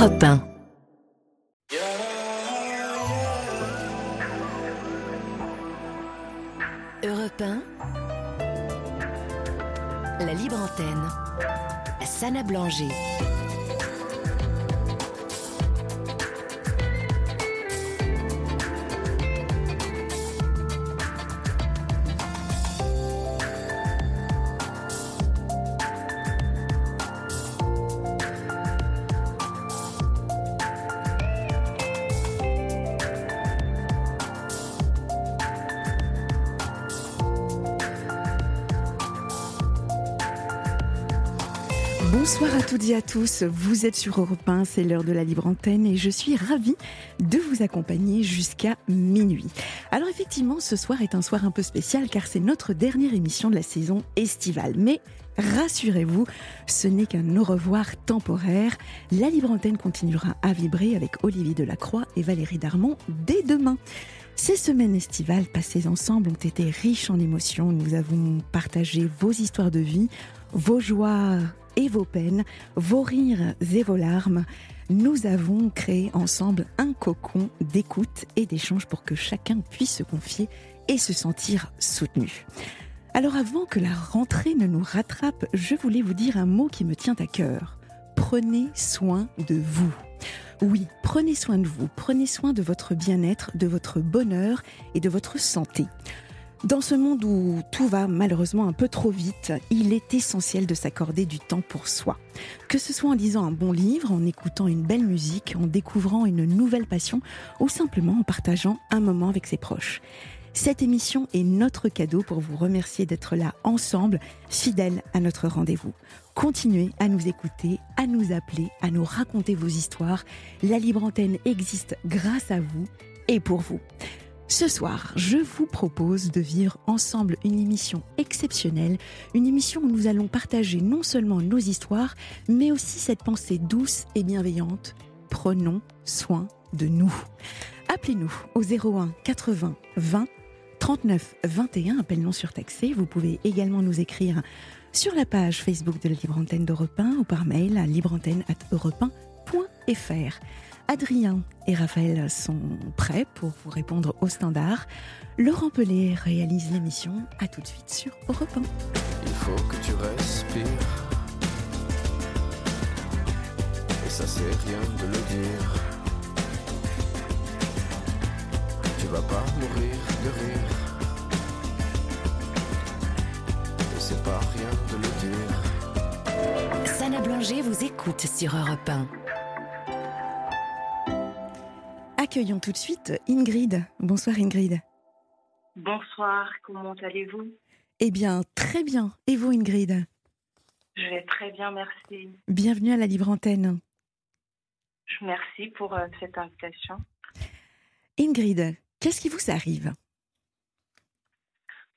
Europe 1. Europe 1. La libre antenne. Sana Blanger. Toutes et à tous, vous êtes sur Europe 1, c'est l'heure de la libre antenne et je suis ravie de vous accompagner jusqu'à minuit. Alors effectivement, ce soir est un soir un peu spécial car c'est notre dernière émission de la saison estivale. Mais rassurez-vous, ce n'est qu'un au revoir temporaire. La libre antenne continuera à vibrer avec Olivier Delacroix et Valérie Darmon dès demain. Ces semaines estivales passées ensemble ont été riches en émotions. Nous avons partagé vos histoires de vie, vos joies et vos peines, vos rires et vos larmes. Nous avons créé ensemble un cocon d'écoute et d'échange pour que chacun puisse se confier et se sentir soutenu. Alors avant que la rentrée ne nous rattrape, je voulais vous dire un mot qui me tient à cœur. Prenez soin de vous. Oui, prenez soin de vous, prenez soin de votre bien-être, de votre bonheur et de votre santé. Dans ce monde où tout va malheureusement un peu trop vite, il est essentiel de s'accorder du temps pour soi. Que ce soit en lisant un bon livre, en écoutant une belle musique, en découvrant une nouvelle passion ou simplement en partageant un moment avec ses proches. Cette émission est notre cadeau pour vous remercier d'être là ensemble, fidèles à notre rendez-vous. Continuez à nous écouter, à nous appeler, à nous raconter vos histoires. La libre antenne existe grâce à vous et pour vous. Ce soir, je vous propose de vivre ensemble une émission exceptionnelle, une émission où nous allons partager non seulement nos histoires, mais aussi cette pensée douce et bienveillante. Prenons soin de nous. Appelez-nous au 01 80 20 39 21, appel non surtaxé. Vous pouvez également nous écrire sur la page Facebook de la Libre Antenne d'Europe 1 ou par mail à libreantenne.europe1.fr. Adrien et Raphaël sont prêts pour vous répondre au standard. Laurent Pelé réalise l'émission. À tout de suite sur Europe 1. Il faut que tu respires. Et ça c'est rien de le dire. Tu vas pas mourir de rire. Et c'est pas rien de le dire. Sana Blanger vous écoute sur Europe 1. Accueillons tout de suite Ingrid. Bonsoir Ingrid. Bonsoir, comment allez-vous? Eh bien, très bien. Et vous Ingrid? Je vais très bien, merci. Bienvenue à la Libre Antenne. Merci pour euh, cette invitation. Ingrid, qu'est-ce qui vous arrive?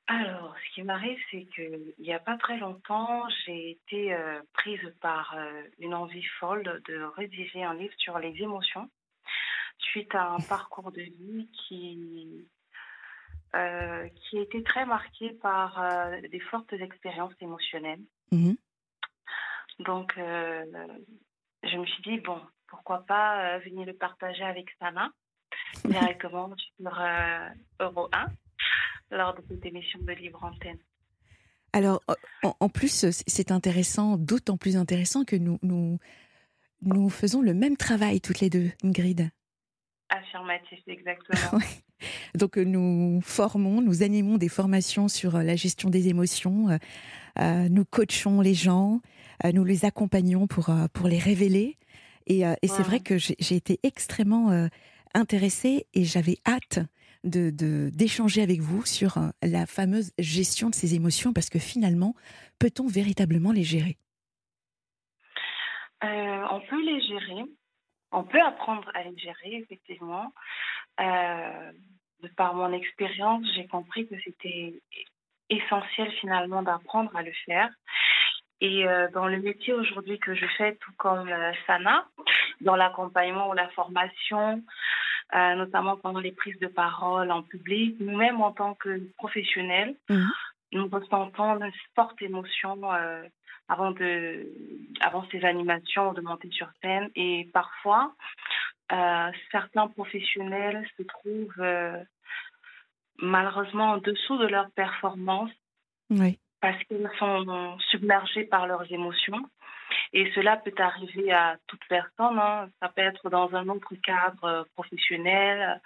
Alors, ce qui m'arrive, c'est qu'il n'y a pas très longtemps, j'ai été euh, prise par euh, une envie folle de rédiger un livre sur les émotions suite à un parcours de vie qui, euh, qui a été très marqué par euh, des fortes expériences émotionnelles. Mhm. Donc, euh, je me suis dit, bon, pourquoi pas venir le partager avec Sana directement sur Euro 1 lors de cette émission de Libre Antenne. Alors, en, en plus, c'est intéressant, d'autant plus intéressant que nous, nous, nous faisons le même travail toutes les deux, Ingrid. Affirmatif, exactement. Donc nous formons, nous animons des formations sur la gestion des émotions, euh, nous coachons les gens, euh, nous les accompagnons pour, euh, pour les révéler. Et, et c'est vrai que j'ai été extrêmement intéressée et j'avais hâte de d'échanger avec vous sur la fameuse gestion de ces émotions parce que finalement, peut-on véritablement les gérer? On peut les gérer, on peut apprendre à les gérer, effectivement. Euh, de par mon expérience, j'ai compris que c'était essentiel finalement d'apprendre à le faire. Et euh, dans le métier aujourd'hui que je fais, tout comme euh, Sana, dans l'accompagnement ou la formation, notamment pendant les prises de parole en public, nous-mêmes en tant que professionnels, mmh. nous ressentons une forte émotion avant, de, avant ces animations, de monter sur scène. Et parfois, certains professionnels se trouvent malheureusement en dessous de leur performance oui. parce qu'ils sont submergés par leurs émotions. Et cela peut arriver à toute personne. Hein. Ça peut être dans un autre cadre euh, professionnel.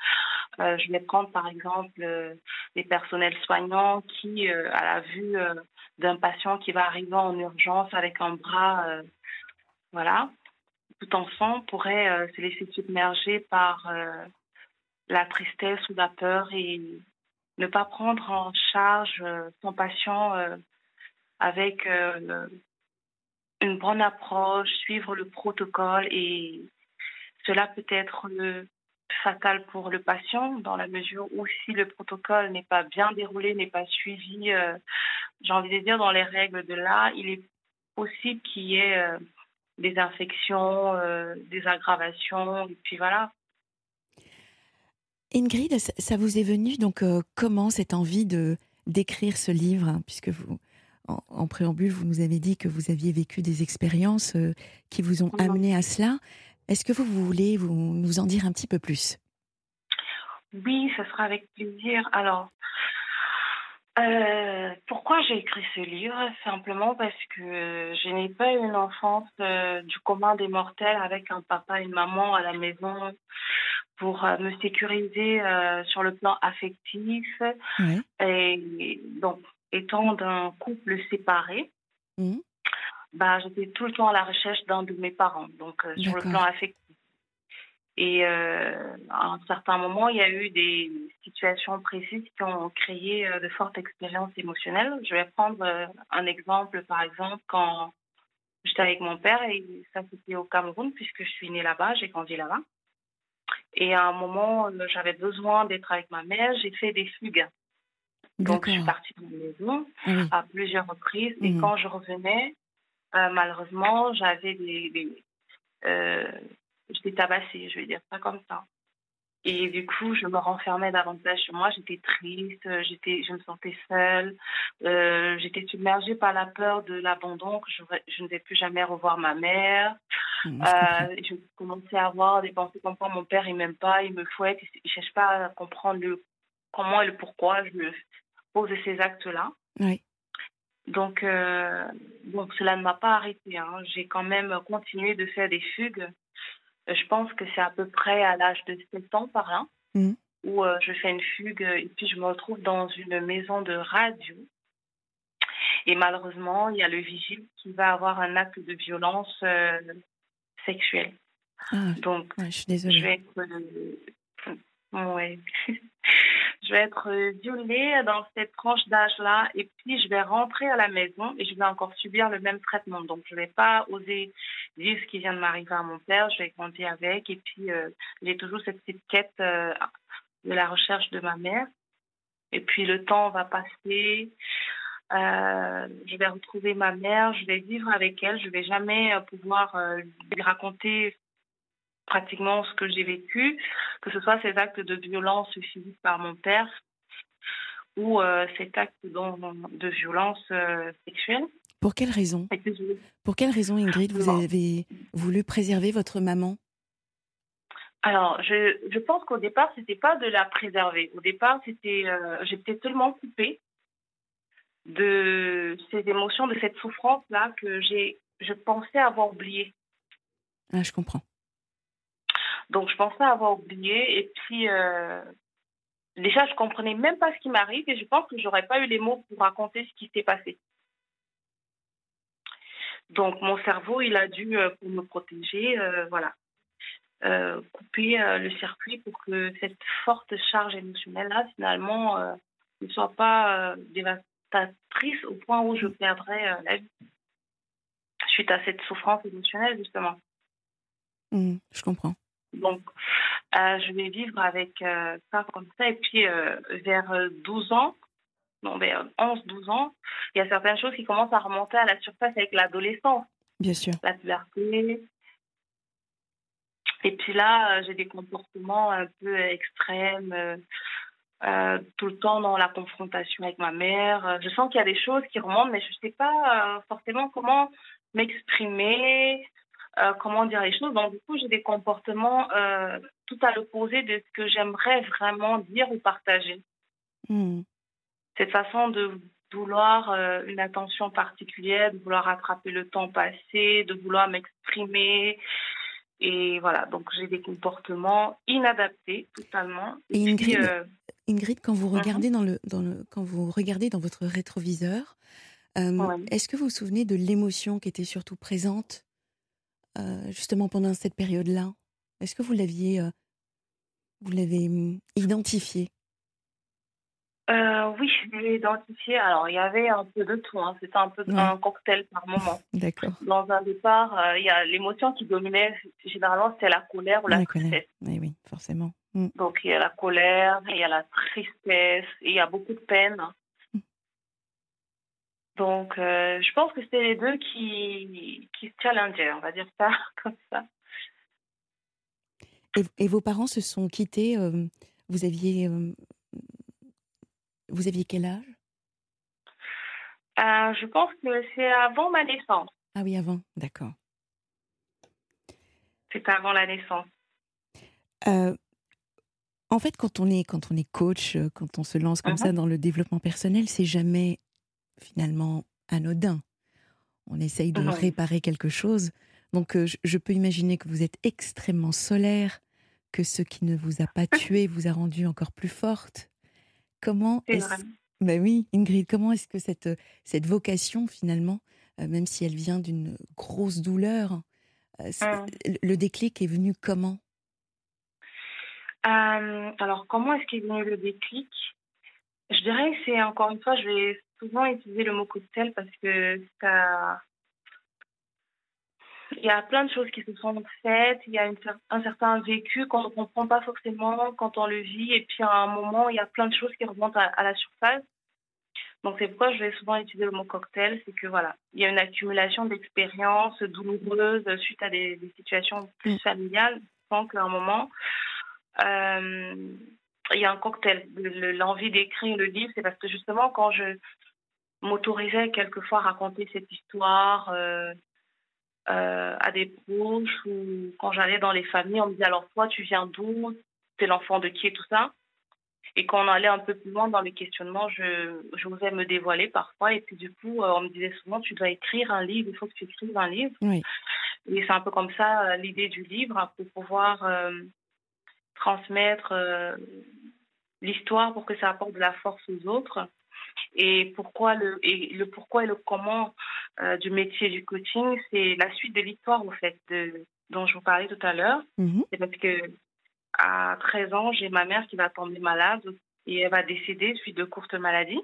Euh, je vais prendre par exemple euh, les personnels soignants qui, à la vue d'un patient qui va arriver en urgence avec un bras, voilà, tout enfant pourrait se laisser submerger par la tristesse ou la peur et ne pas prendre en charge son patient avec une bonne approche, suivre le protocole et cela peut être fatal pour le patient dans la mesure où si le protocole n'est pas bien déroulé, n'est pas suivi, euh, j'ai envie de dire dans les règles de l'art, il est possible qu'il y ait euh, des infections, euh, des aggravations, et puis voilà. Ingrid, ça vous est venu donc comment cette envie de d'écrire ce livre, hein, puisque vous en, préambule, vous nous avez dit que vous aviez vécu des expériences qui vous ont amené à cela. Est-ce que vous, voulez vous, nous en dire un petit peu plus? Oui, ce sera avec plaisir. Alors, euh, pourquoi j'ai écrit ce livre? Simplement parce que je n'ai pas eu une enfance euh, du commun des mortels avec un papa et une maman à la maison pour me sécuriser sur le plan affectif. Et donc, étant d'un couple séparé, mmh. Bah, j'étais tout le temps à la recherche d'un de mes parents, donc euh, sur le plan affectif. Et euh, à un certain moment, il y a eu des situations précises qui ont créé euh, de fortes expériences émotionnelles. Je vais prendre un exemple, par exemple, quand j'étais avec mon père, et ça c'était au Cameroun, puisque je suis née là-bas, j'ai grandi là-bas. Et à un moment, j'avais besoin d'être avec ma mère, j'ai fait des fugues. Donc, je suis partie de la maison à plusieurs reprises. Et mmh. quand je revenais, euh, malheureusement, j'avais des. des euh, J'étais tabassée, je vais dire ça comme ça. Et du coup, je me renfermais davantage sur moi. J'étais triste, j'étais, je me sentais seule. Euh, j'étais submergée par la peur de l'abandon, que je, je, ne vais plus jamais revoir ma mère. Mmh, euh, je commençais à avoir des pensées comme quoi mon père, il m'aime pas, il me fouette, il ne cherche pas à comprendre le comment et le pourquoi je me de ces actes-là. Oui. Donc, euh, donc, cela ne m'a pas arrêté. Hein. J'ai quand même continué de faire des fugues. Euh, je pense que c'est à peu près à l'âge de 7 ans par là, mmh. où euh, je fais une fugue et puis je me retrouve dans une maison de radio. Et malheureusement, il y a le vigile qui va avoir un acte de violence sexuelle. Ah, Donc, je suis désolée. Je vais être. ouais. je vais être euh, violée dans cette tranche d'âge-là et puis je vais rentrer à la maison et je vais encore subir le même traitement. Donc, je ne vais pas oser dire ce qui vient de m'arriver à mon père, je vais grandir avec et puis euh, j'ai toujours cette petite quête euh, de la recherche de ma mère. Et puis le temps va passer, je vais retrouver ma mère, je vais vivre avec elle, je vais jamais pouvoir lui raconter pratiquement ce que j'ai vécu, que ce soit ces actes de violence physique par mon père ou euh, cet acte de violence euh, sexuelle. Pour quelle raison? Pour quelle raison, Ingrid, vous avez voulu préserver votre maman? Alors, je, je pense qu'au départ, c'était pas de la préserver. Au départ, c'était, euh, j'étais tellement coupée de ces émotions, de cette souffrance-là que j'ai, je pensais avoir oublié. Ah, je comprends. Donc, je pensais avoir oublié. Et puis, euh, déjà, je comprenais même pas ce qui m'arrive et je pense que j'aurais pas eu les mots pour raconter ce qui s'est passé. Donc, mon cerveau, il a dû, euh, pour me protéger, euh, voilà, couper le circuit pour que cette forte charge émotionnelle-là, finalement, ne soit pas dévastatrice au point où je perdrais la vie suite à cette souffrance émotionnelle, justement. Mmh, je comprends. Donc, euh, je vais vivre avec euh, ça comme ça. Et puis, euh, vers 12 ans, non, vers 11-12 ans, il y a certaines choses qui commencent à remonter à la surface avec l'adolescence. Bien sûr. La puberté. Et puis là, j'ai des comportements un peu extrêmes. tout le temps dans la confrontation avec ma mère. Je sens qu'il y a des choses qui remontent, mais je ne sais pas forcément comment m'exprimer, euh, comment dire les choses. Donc, du coup, j'ai des comportements euh, tout à l'opposé de ce que j'aimerais vraiment dire ou partager. Hmm. Cette façon de vouloir euh, une attention particulière, de vouloir rattraper le temps passé, de vouloir m'exprimer. Et voilà, donc j'ai des comportements inadaptés totalement. Et Ingrid, Ingrid, quand vous Mhm. regardez dans le, dans le, quand vous regardez dans votre rétroviseur, Ouais. est-ce que vous vous souvenez de l'émotion qui était surtout présente euh, justement pendant cette période-là Est-ce que vous l'aviez, euh, vous l'avez hum, identifiée Euh, oui, je l'ai identifié. Alors, il y avait un peu de tout. hein. C'était un peu Ouais. un cocktail par moment. D'accord. Dans un départ, il y a l'émotion qui dominait. Généralement, c'était la colère ou la tristesse. Oui, oui, forcément. Hmm. Donc, il y a la colère, il y a la tristesse, il y a beaucoup de peine. Donc, euh, je pense que c'était les deux qui, qui se challengeaient, on va dire ça comme ça. Et, et vos parents se sont quittés. euh, vous aviez, euh, vous aviez quel âge? Je pense que c'est avant ma naissance. Ah oui, avant. D'accord. C'était avant la naissance. En fait, quand on est quand on est coach, quand on se lance comme Mhm. ça dans le développement personnel, c'est jamais finalement anodin. On essaye de réparer quelque chose. Donc, euh, je, je peux imaginer que vous êtes extrêmement solaire, que ce qui ne vous a pas tué vous a rendu encore plus forte. Comment est-ce. Ben oui, Ingrid, comment est-ce que cette, cette vocation, finalement, euh, même si elle vient d'une grosse douleur, euh, le- le déclic est venu comment? Euh, alors, comment est-ce qu'est venu le déclic? Je dirais que c'est, encore une fois, je vais souvent utiliser le mot cocktail parce que ça... Il y a plein de choses qui se sont faites, il y a une un certain vécu qu'on ne comprend pas forcément quand on le vit, et puis à un moment, il y a plein de choses qui remontent à, à la surface. Donc c'est pourquoi je vais souvent utiliser le mot cocktail, c'est que voilà, il y a une accumulation d'expériences douloureuses suite à des, des situations plus Mm. familiales, sans qu'à un moment, euh, il y a un cocktail. Le- le- L'envie d'écrire le livre, c'est parce que justement, quand je m'autorisais quelquefois à raconter cette histoire euh, euh, à des proches ou quand j'allais dans les familles, on me disait alors toi, tu viens d'où? T'es l'enfant de qui et tout ça? Et quand on allait un peu plus loin dans les questionnements, je, j'osais me dévoiler parfois. Et puis du coup, euh, on me disait souvent, tu dois écrire un livre, il faut que tu écrives un livre. Oui. Et c'est un peu comme ça l'idée du livre, hein, pour pouvoir euh, transmettre l'histoire pour que ça apporte de la force aux autres. Et pourquoi le et le pourquoi et le comment euh, du métier du coaching, c'est la suite de l'histoire au fait de, dont je vous parlais tout à l'heure. Mhm. C'est parce que à 13 ans, j'ai ma mère qui va tomber malade et elle va décéder suite de courtes maladies.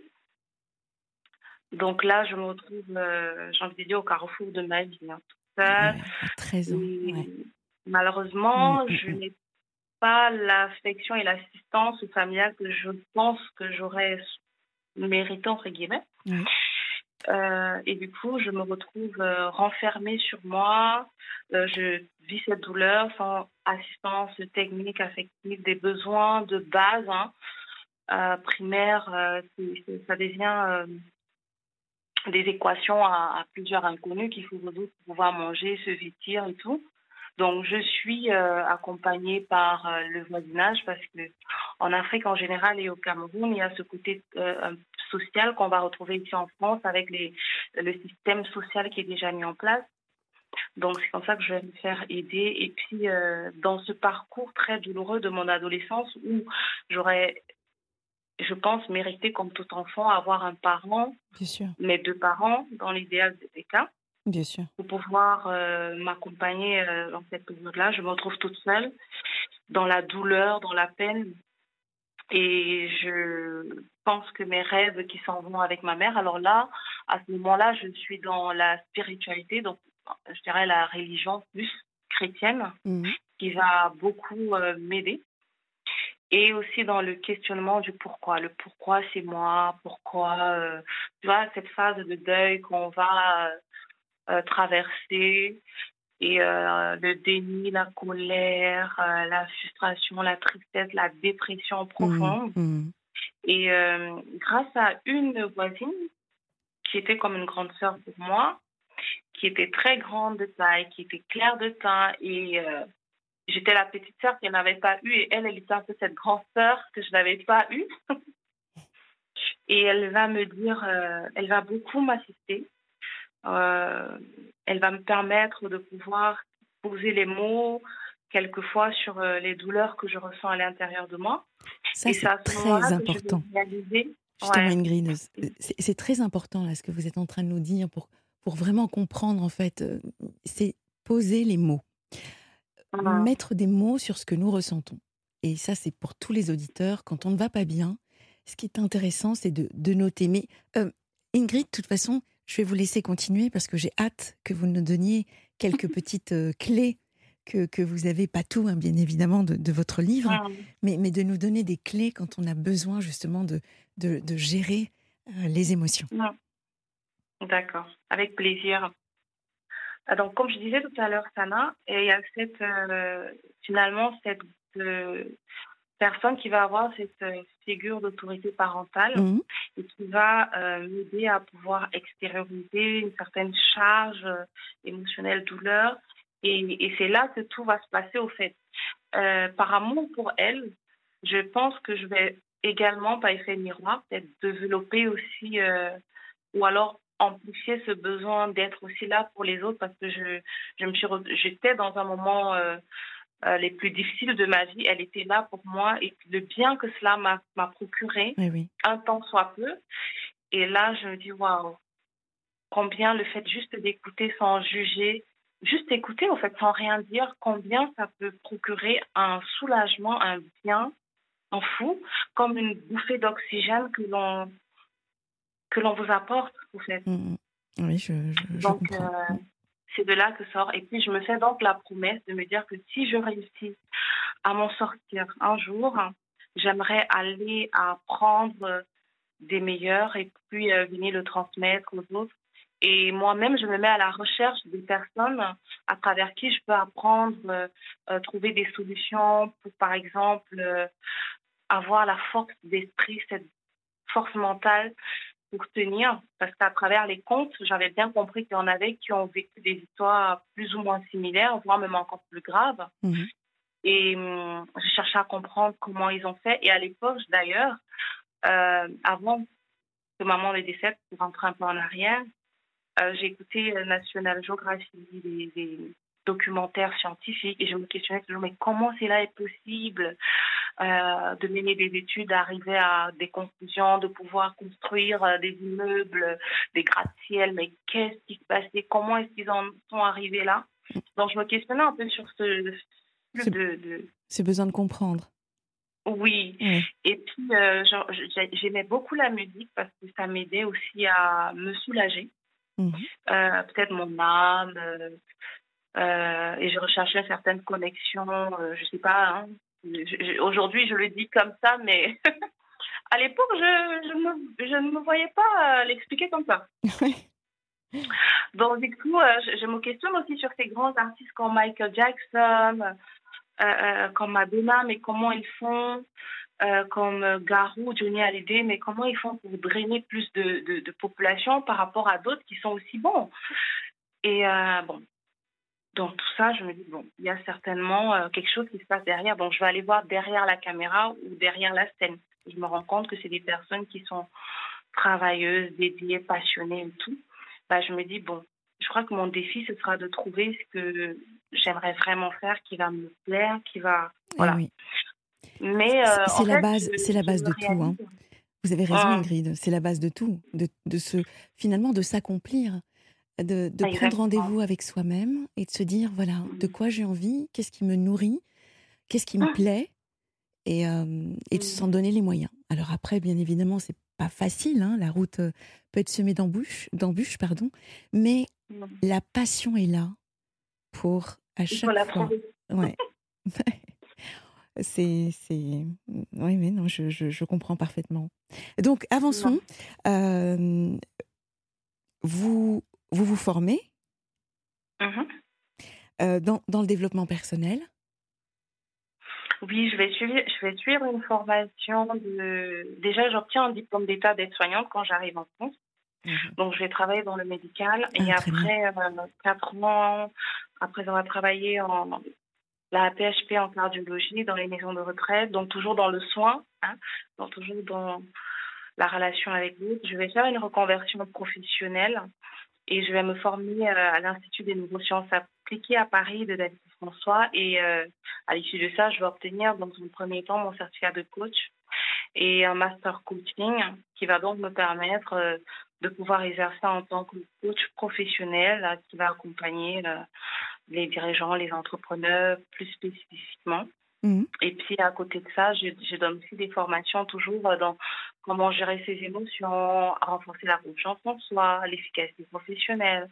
Donc là, je me retrouve, euh, j'ai envie de dire, au carrefour de ma vie. hein, toute seule. Ouais, à 13 ans. Et ouais. Malheureusement, Mm, mm, je mm. n'ai pas l'affection et l'assistance familiale que je pense que j'aurais mérité, entre guillemets. Euh, et du coup, je me retrouve euh, renfermée sur moi. Euh, je vis cette douleur sans assistance technique, affective, des besoins de base hein, ça devient des équations à, à plusieurs inconnus qu'il faut résoudre pour pouvoir manger, se vêtir et tout. Donc, je suis euh, accompagnée par euh, le voisinage parce que en Afrique en général et au Cameroun, il y a ce côté euh, social qu'on va retrouver ici en France avec les, le système social qui est déjà mis en place. Donc, c'est comme ça que je vais me faire aider. Et puis, dans ce parcours très douloureux de mon adolescence où j'aurais, je pense, mérité, comme tout enfant, avoir un parent, mes deux parents, dans l'idéal des cas bien sûr. pour pouvoir euh, m'accompagner euh, dans cette période-là. Je me retrouve toute seule, dans la douleur, dans la peine. Et je pense que mes rêves qui s'en vont avec ma mère, alors là, à ce moment-là, je suis dans la spiritualité, donc je dirais la religion plus chrétienne, Mhm. qui va beaucoup euh, m'aider. Et aussi dans le questionnement du pourquoi. Le pourquoi c'est moi, pourquoi, euh, tu vois, cette phase de deuil qu'on va euh, traverser et euh, le déni, la colère, euh, la frustration, la tristesse, la dépression profonde. Mhm. Et euh, grâce à une voisine qui était comme une grande sœur pour moi, qui était très grande de taille, qui était claire de teint et j'étais la petite sœur qu'elle n'avait pas eue et elle, elle était un peu cette grande sœur que je n'avais pas eue. et elle va me dire, elle va beaucoup m'assister. Euh, elle va me permettre de pouvoir poser les mots quelquefois sur euh, les douleurs que je ressens à l'intérieur de moi. Ça, c'est très important. Justement, Ingrid, c'est très important là ce que vous êtes en train de nous dire pour, pour vraiment comprendre en fait. C'est poser les mots, mettre des mots sur ce que nous ressentons. Et ça, c'est pour tous les auditeurs. Quand on ne va pas bien, ce qui est intéressant, c'est de, de, noter. Mais Ingrid, de toute façon, je vais vous laisser continuer parce que j'ai hâte que vous nous donniez quelques petites euh, clés que, que, vous avez, pas tout, hein, bien évidemment, de, de votre livre, mais, mais, de nous donner des clés quand on a besoin justement de, de, de gérer euh, les émotions. D'accord, avec plaisir. Ah, donc, comme je disais tout à l'heure, Sana, il y a cette, euh, finalement cette personne qui va avoir cette euh, figure d'autorité parentale mhm. et qui va euh, m'aider à pouvoir extérioriser une certaine charge euh, émotionnelle, douleur. Et, et c'est là que tout va se passer au fait. par amour pour elle, je pense que je vais également, par effet miroir, peut-être développer aussi, ou alors amplifier ce besoin d'être aussi là pour les autres parce que je, je me suis, j'étais dans un moment euh, les plus difficiles de ma vie, elle était là pour moi et le bien que cela m'a procuré, un temps soit peu. Et là, je me dis, waouh, combien le fait juste d'écouter sans juger, juste écouter en fait sans rien dire, combien ça peut procurer un soulagement, un bien, un fou, comme une bouffée d'oxygène que l'on que l'on vous apporte, en fait. Mmh, mmh. Oui, je, je, comprends. Euh, c'est de là que sort. Et puis, je me fais donc la promesse de me dire que si je réussis à m'en sortir un jour, j'aimerais aller apprendre des meilleurs et puis euh, venir le transmettre aux autres. Et moi-même, je me mets à la recherche des personnes à travers qui je peux apprendre, euh, euh, trouver des solutions pour, par exemple, avoir la force d'esprit, cette force mentale pour tenir, parce qu'à travers les contes, j'avais bien compris qu'il y en avait qui ont vécu des histoires plus ou moins similaires, voire même encore plus graves. Mhm. Et hum, je cherchais à comprendre comment ils ont fait. Et à l'époque, d'ailleurs, euh, avant que maman les décède, pour rentrer un peu en arrière, euh, j'ai écouté National Geographic, des, documentaires scientifiques, et je me questionnais toujours, mais comment cela est possible? euh, de mener des études, d'arriver à des conclusions, de pouvoir construire euh, des immeubles, des gratte-ciel, mais qu'est-ce qui se passait? Comment est-ce qu'ils en sont arrivés là? Donc je me questionnais un peu sur ce... ce de, C'est besoin de comprendre. Oui. Et puis, euh, j'aimais beaucoup la musique parce que ça m'aidait aussi à me soulager. Mmh. Peut-être mon âme. et je recherchais certaines connexions, je ne sais pas, hein, Aujourd'hui, je le dis comme ça, mais à l'époque, je, je, ne me voyais pas euh, l'expliquer comme ça. Donc, du coup, euh, je, me questionne aussi sur ces grands artistes comme Michael Jackson, euh, comme Madonna, mais comment ils font, comme Garou, Johnny Hallyday, mais comment ils font pour drainer plus de, de, de population par rapport à d'autres qui sont aussi bons. Et bon, donc tout ça, je me dis, bon, il y a certainement euh, quelque chose qui se passe derrière. Donc je vais aller voir derrière la caméra ou derrière la scène. Je me rends compte que c'est des personnes qui sont travailleuses, dédiées, passionnées et tout. Bah, je me dis, bon, je crois que mon défi, ce sera de trouver ce que j'aimerais vraiment faire, qui va me plaire, qui va... Eh voilà. Mais euh, c'est la, base, c'est la base de tout. Hein. Vous avez raison, ah. Ingrid. C'est la base de tout, de, de se, finalement, de s'accomplir de, prendre rendez-vous avec soi-même et de se dire voilà de mmh. quoi j'ai envie, qu'est-ce qui me nourrit, qu'est-ce qui me ah. plaît et, et de s'en mmh. donner les moyens. Alors après, bien évidemment, c'est pas facile, hein, la route peut être semée d'embûches, d'embûches pardon, mais mmh. la passion est là pour à chaque fois. Ouais. c'est, c'est, oui, mais non, je, je, comprends parfaitement. Donc, avançons. vous, vous vous formez mmh euh, dans, dans, le développement personnel? Oui, je vais suivre, je vais suivre une formation de. Déjà, j'obtiens un diplôme d'état d'aide-soignante quand j'arrive en France. Mhm. Donc, je vais travailler dans le médical. et ah, après euh, quatre mois, après avoir travaillé en la PHP en cardiologie, dans les maisons de retraite, donc toujours dans le soin, hein, donc toujours dans la relation avec l'autre, je vais faire une reconversion professionnelle et je vais me former euh, à l'Institut des neurosciences appliquées à Paris de David François. Et euh, à l'issue de ça, je vais obtenir dans un premier temps mon certificat de coach et un master coaching qui va donc me permettre euh, de pouvoir exercer en tant que coach professionnel qui va accompagner les dirigeants, les entrepreneurs plus spécifiquement. Mhm. Et puis à côté de ça, je, je, donne aussi des formations toujours dans comment gérer ses émotions, renforcer la confiance en soi, l'efficacité professionnelle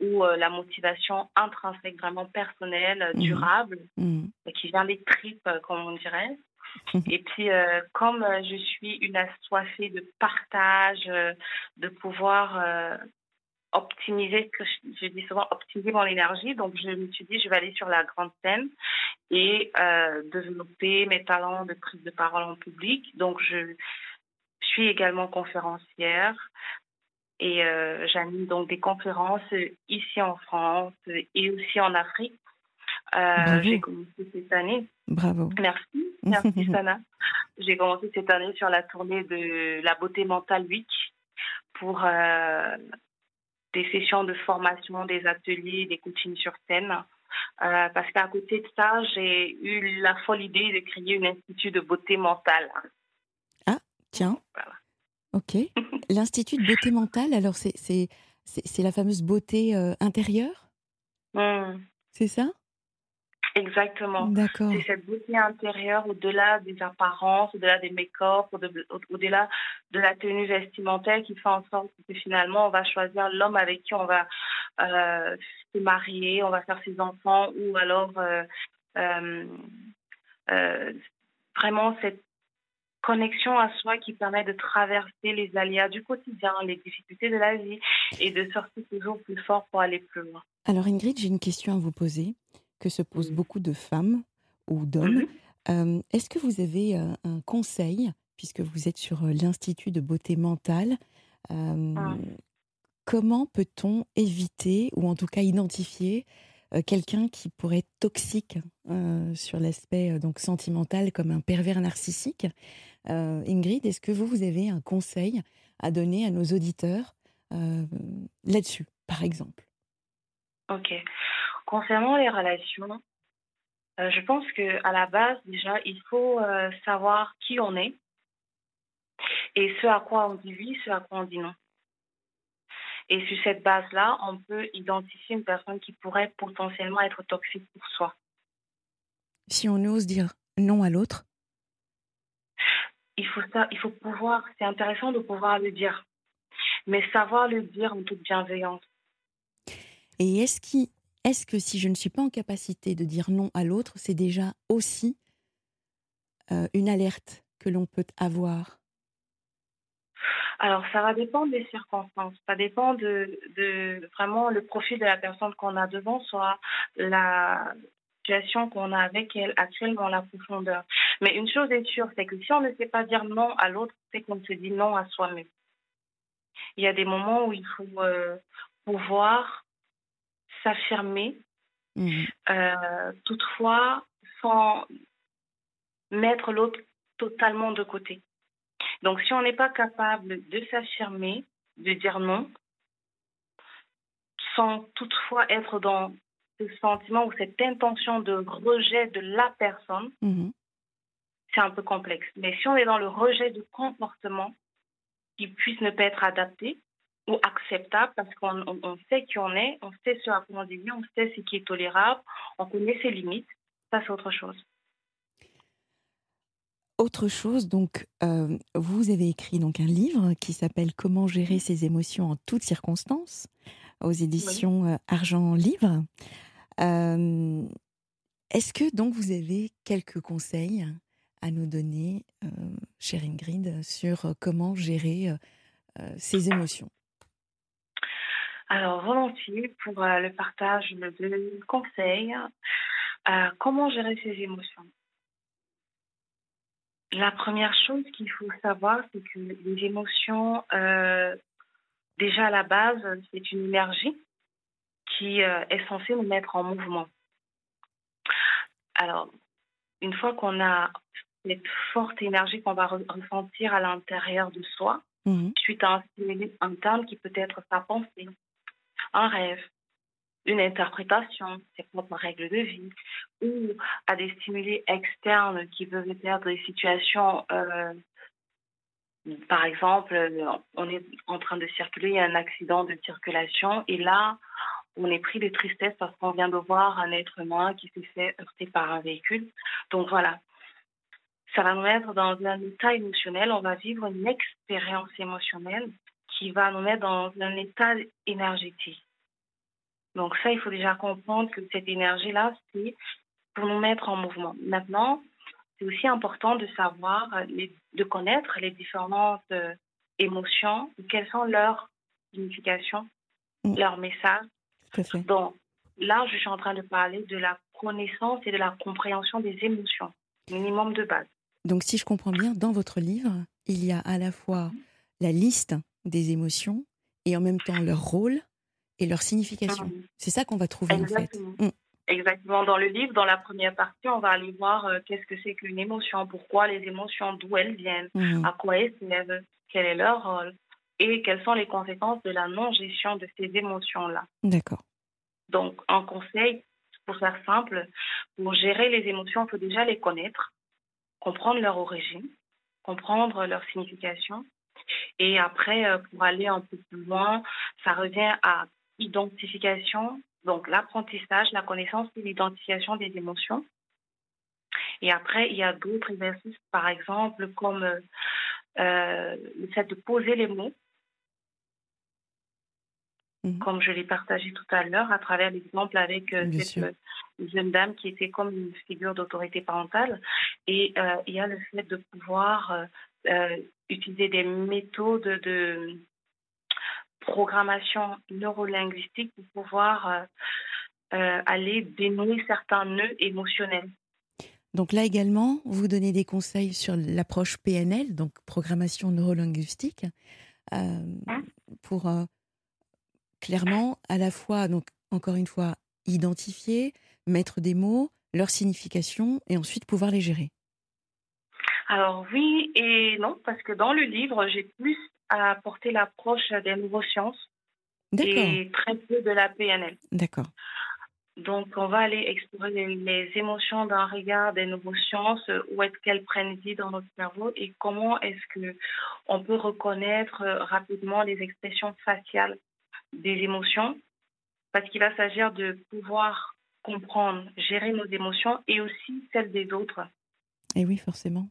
ou euh, la motivation intrinsèque vraiment personnelle, mhm. durable, mhm. qui vient des tripes, euh, comme on dirait. Et puis, euh, comme je suis une assoiffée de partage, de pouvoir optimiser, que je, dis souvent optimiser mon énergie. Donc, je me suis dit, je vais aller sur la grande scène et euh, développer mes talents de prise de parole en public. Donc, je suis également conférencière et euh, j'anime donc des conférences ici en France et aussi en Afrique. Euh, j'ai commencé cette année. Bravo. Merci, merci Sana. J'ai commencé cette année sur la tournée de la beauté mentale week pour euh, des sessions de formation, des ateliers, des coachings sur scène. Euh, parce qu'à côté de ça, j'ai eu la folle idée de créer un institut de beauté mentale. Tiens. Ok. L'Institut de beauté mentale, alors c'est la fameuse beauté euh, intérieure? Mmh. C'est ça? Exactement. D'accord. C'est cette beauté intérieure au-delà des apparences, au-delà des make-up, au-delà de la tenue vestimentaire qui fait en sorte que finalement on va choisir l'homme avec qui on va euh, se marier, on va faire ses enfants ou alors euh, euh, vraiment cette connexion à soi qui permet de traverser les aléas du quotidien, les difficultés de la vie et de sortir toujours plus fort pour aller plus loin. Alors Ingrid, j'ai une question à vous poser que se posent mmh. beaucoup de femmes ou d'hommes. Mmh est-ce que vous avez un, conseil, puisque vous êtes sur l'Institut de beauté mentale, ah. comment peut-on éviter, ou en tout cas identifier, quelqu'un qui pourrait être toxique sur l'aspect donc sentimental comme un pervers narcissique Ingrid, est-ce que vous, avez un conseil à donner à nos auditeurs là-dessus, par exemple? Ok. Concernant les relations, euh, je pense que à la base déjà, il faut euh, savoir qui on est et ce à quoi on dit oui, ce à quoi on dit non. Et sur cette base-là, on peut identifier une personne qui pourrait potentiellement être toxique pour soi. Si on ose dire non à l'autre il faut, ça, il faut pouvoir, c'est intéressant de pouvoir le dire, mais savoir le dire en toute bienveillance. Et est-ce qu'il est-ce que si je ne suis pas en capacité de dire non à l'autre, c'est déjà aussi euh, une alerte que l'on peut avoir alors, ça va dépendre des circonstances. Ça dépend de, vraiment le profil de la personne qu'on a devant, soit la situation qu'on a avec elle actuellement, la profondeur. Mais une chose est sûre, c'est que si on ne sait pas dire non à l'autre, c'est qu'on se dit non à soi-même. Il y a des moments où il faut euh, pouvoir s'affirmer, mmh. euh, toutefois sans mettre l'autre totalement de côté. Donc si on n'est pas capable de s'affirmer, de dire non, sans toutefois être dans ce sentiment ou cette intention de rejet de la personne, mmh. c'est un peu complexe. Mais si on est dans le rejet de comportement qui puisse ne pas être adapté, ou acceptable parce qu'on sait qui on est, on sait ce à quoi on dit, on sait ce qui est tolérable, on connaît ses limites. Ça, c'est autre chose. Autre chose, donc, euh, vous avez écrit donc un livre qui s'appelle Comment gérer ses émotions en toutes circonstances aux éditions euh, Argent Livre. Euh, est-ce que donc vous avez quelques conseils à nous donner, chère Ingrid, sur comment gérer ses émotions? Alors, volontiers, pour le partage de conseils, comment gérer ses émotions? La première chose qu'il faut savoir, c'est que les émotions, euh, déjà à la base, c'est une énergie qui euh, est censée nous mettre en mouvement. Alors, une fois qu'on a cette forte énergie qu'on va ressentir à l'intérieur de soi, mhm. suite à un stimulus interne qui peut être sa pensée, un rêve, une interprétation, ses propres règles de vie, ou à des stimuli externes qui peuvent être des situations, euh, par exemple, on est en train de circuler, il y a un accident de circulation, et là, on est pris de tristesse parce qu'on vient de voir un être humain qui s'est fait heurter par un véhicule. Donc voilà, ça va nous mettre dans un état émotionnel, on va vivre une expérience émotionnelle qui va nous mettre dans un état énergétique. Donc ça, il faut déjà comprendre que cette énergie-là, c'est pour nous mettre en mouvement. Maintenant, c'est aussi important de savoir, de connaître les différentes euh, émotions, quelles sont leurs significations, mm. leurs messages. Donc là, je suis en train de parler de la connaissance et de la compréhension des émotions, minimum de base. Donc si je comprends bien, dans votre livre, il y a à la fois la liste des émotions et en même temps leur rôle et leur signification. C'est ça qu'on va trouver en fait. Mm. Exactement. Dans le livre, dans la première partie, on va aller voir euh, qu'est-ce que c'est qu'une émotion, pourquoi les émotions, d'où elles viennent, mm. à quoi elles servent, quel est leur rôle et quelles sont les conséquences de la non-gestion de ces émotions-là. D'accord. Donc, un conseil, pour faire simple, pour gérer les émotions, il faut déjà les connaître, comprendre leur origine, comprendre leur signification. Et après, euh, pour aller un peu plus loin, ça revient à identification, donc l'apprentissage, la connaissance et l'identification des émotions. Et après, il y a d'autres exercices, par exemple, comme euh, le fait de poser les mots, mhm. comme je l'ai partagé tout à l'heure à travers l'exemple avec euh, cette euh, jeune dame qui était comme une figure d'autorité parentale. Et il y a le fait de pouvoir utiliser des méthodes de programmation neurolinguistique pour pouvoir euh, euh, aller dénouer certains nœuds émotionnels. Donc là également, vous donnez des conseils sur l'approche PNL, donc programmation neurolinguistique, euh, hein? pour clairement à la fois, donc encore une fois, identifier, mettre des mots, leur signification et ensuite pouvoir les gérer. Alors oui et non, parce que dans le livre, j'ai plus à apporter l'approche des neurosciences et très peu de la PNL. D'accord. Donc, on va aller explorer les, émotions d'un regard des neurosciences, où est-ce qu'elles prennent vie dans notre cerveau et comment est-ce que on peut reconnaître euh, rapidement les expressions faciales des émotions, parce qu'il va s'agir de pouvoir comprendre, gérer nos émotions et aussi celles des autres. Et oui, forcément.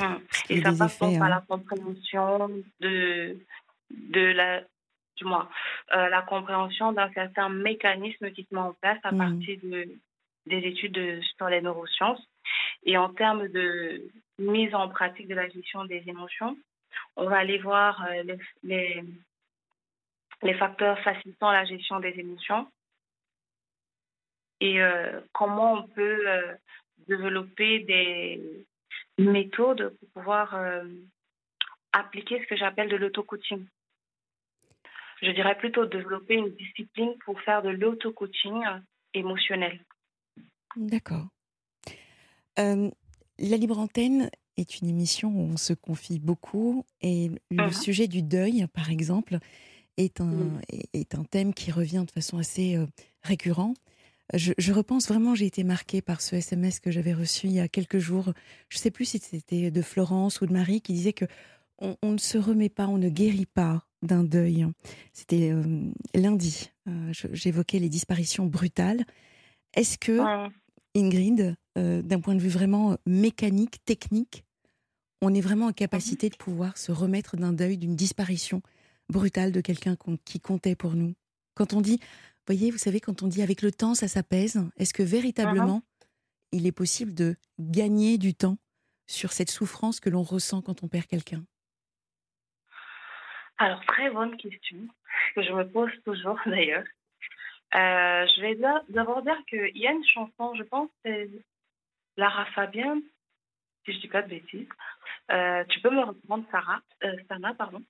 Hum. Et ça passe par hein. la compréhension de, de la, du moins, euh, la compréhension d'un certain mécanisme qui se met en place à hum. partir de, des études sur les neurosciences. Et en termes de mise en pratique de la gestion des émotions, on va aller voir euh, les, les, les, facteurs facilitant la gestion des émotions et euh, comment on peut développer des, méthode pour pouvoir euh, appliquer ce que j'appelle de l'auto-coaching. Je dirais plutôt développer une discipline pour faire de l'auto-coaching émotionnel. D'accord. Euh, la Libre Antenne est une émission où on se confie beaucoup et le mhm. sujet du deuil, par exemple, est un, est un thème qui revient de façon assez euh, récurrente. Je, repense vraiment, j'ai été marquée par ce SMS que j'avais reçu il y a quelques jours. Je ne sais plus si c'était de Florence ou de Marie qui disait que on, ne se remet pas, on ne guérit pas d'un deuil. C'était euh, lundi. Euh, j'évoquais les disparitions brutales. Est-ce que, Ingrid, euh, d'un point de vue vraiment mécanique, technique, on est vraiment en capacité de pouvoir se remettre d'un deuil, d'une disparition brutale de quelqu'un qui comptait pour nous? Quand on dit voyez, vous savez, quand on dit avec le temps, ça s'apaise, est-ce que véritablement, uh-huh. il est possible de gagner du temps sur cette souffrance que l'on ressent quand on perd quelqu'un? Alors, très bonne question, que je me pose toujours d'ailleurs. Euh, je vais d'abord dire qu'il y a une chanson, je pense, c'est Lara Fabian, si je dis pas de bêtises. Euh, tu peux me reprendre, Sarah, euh, Sana, pardon.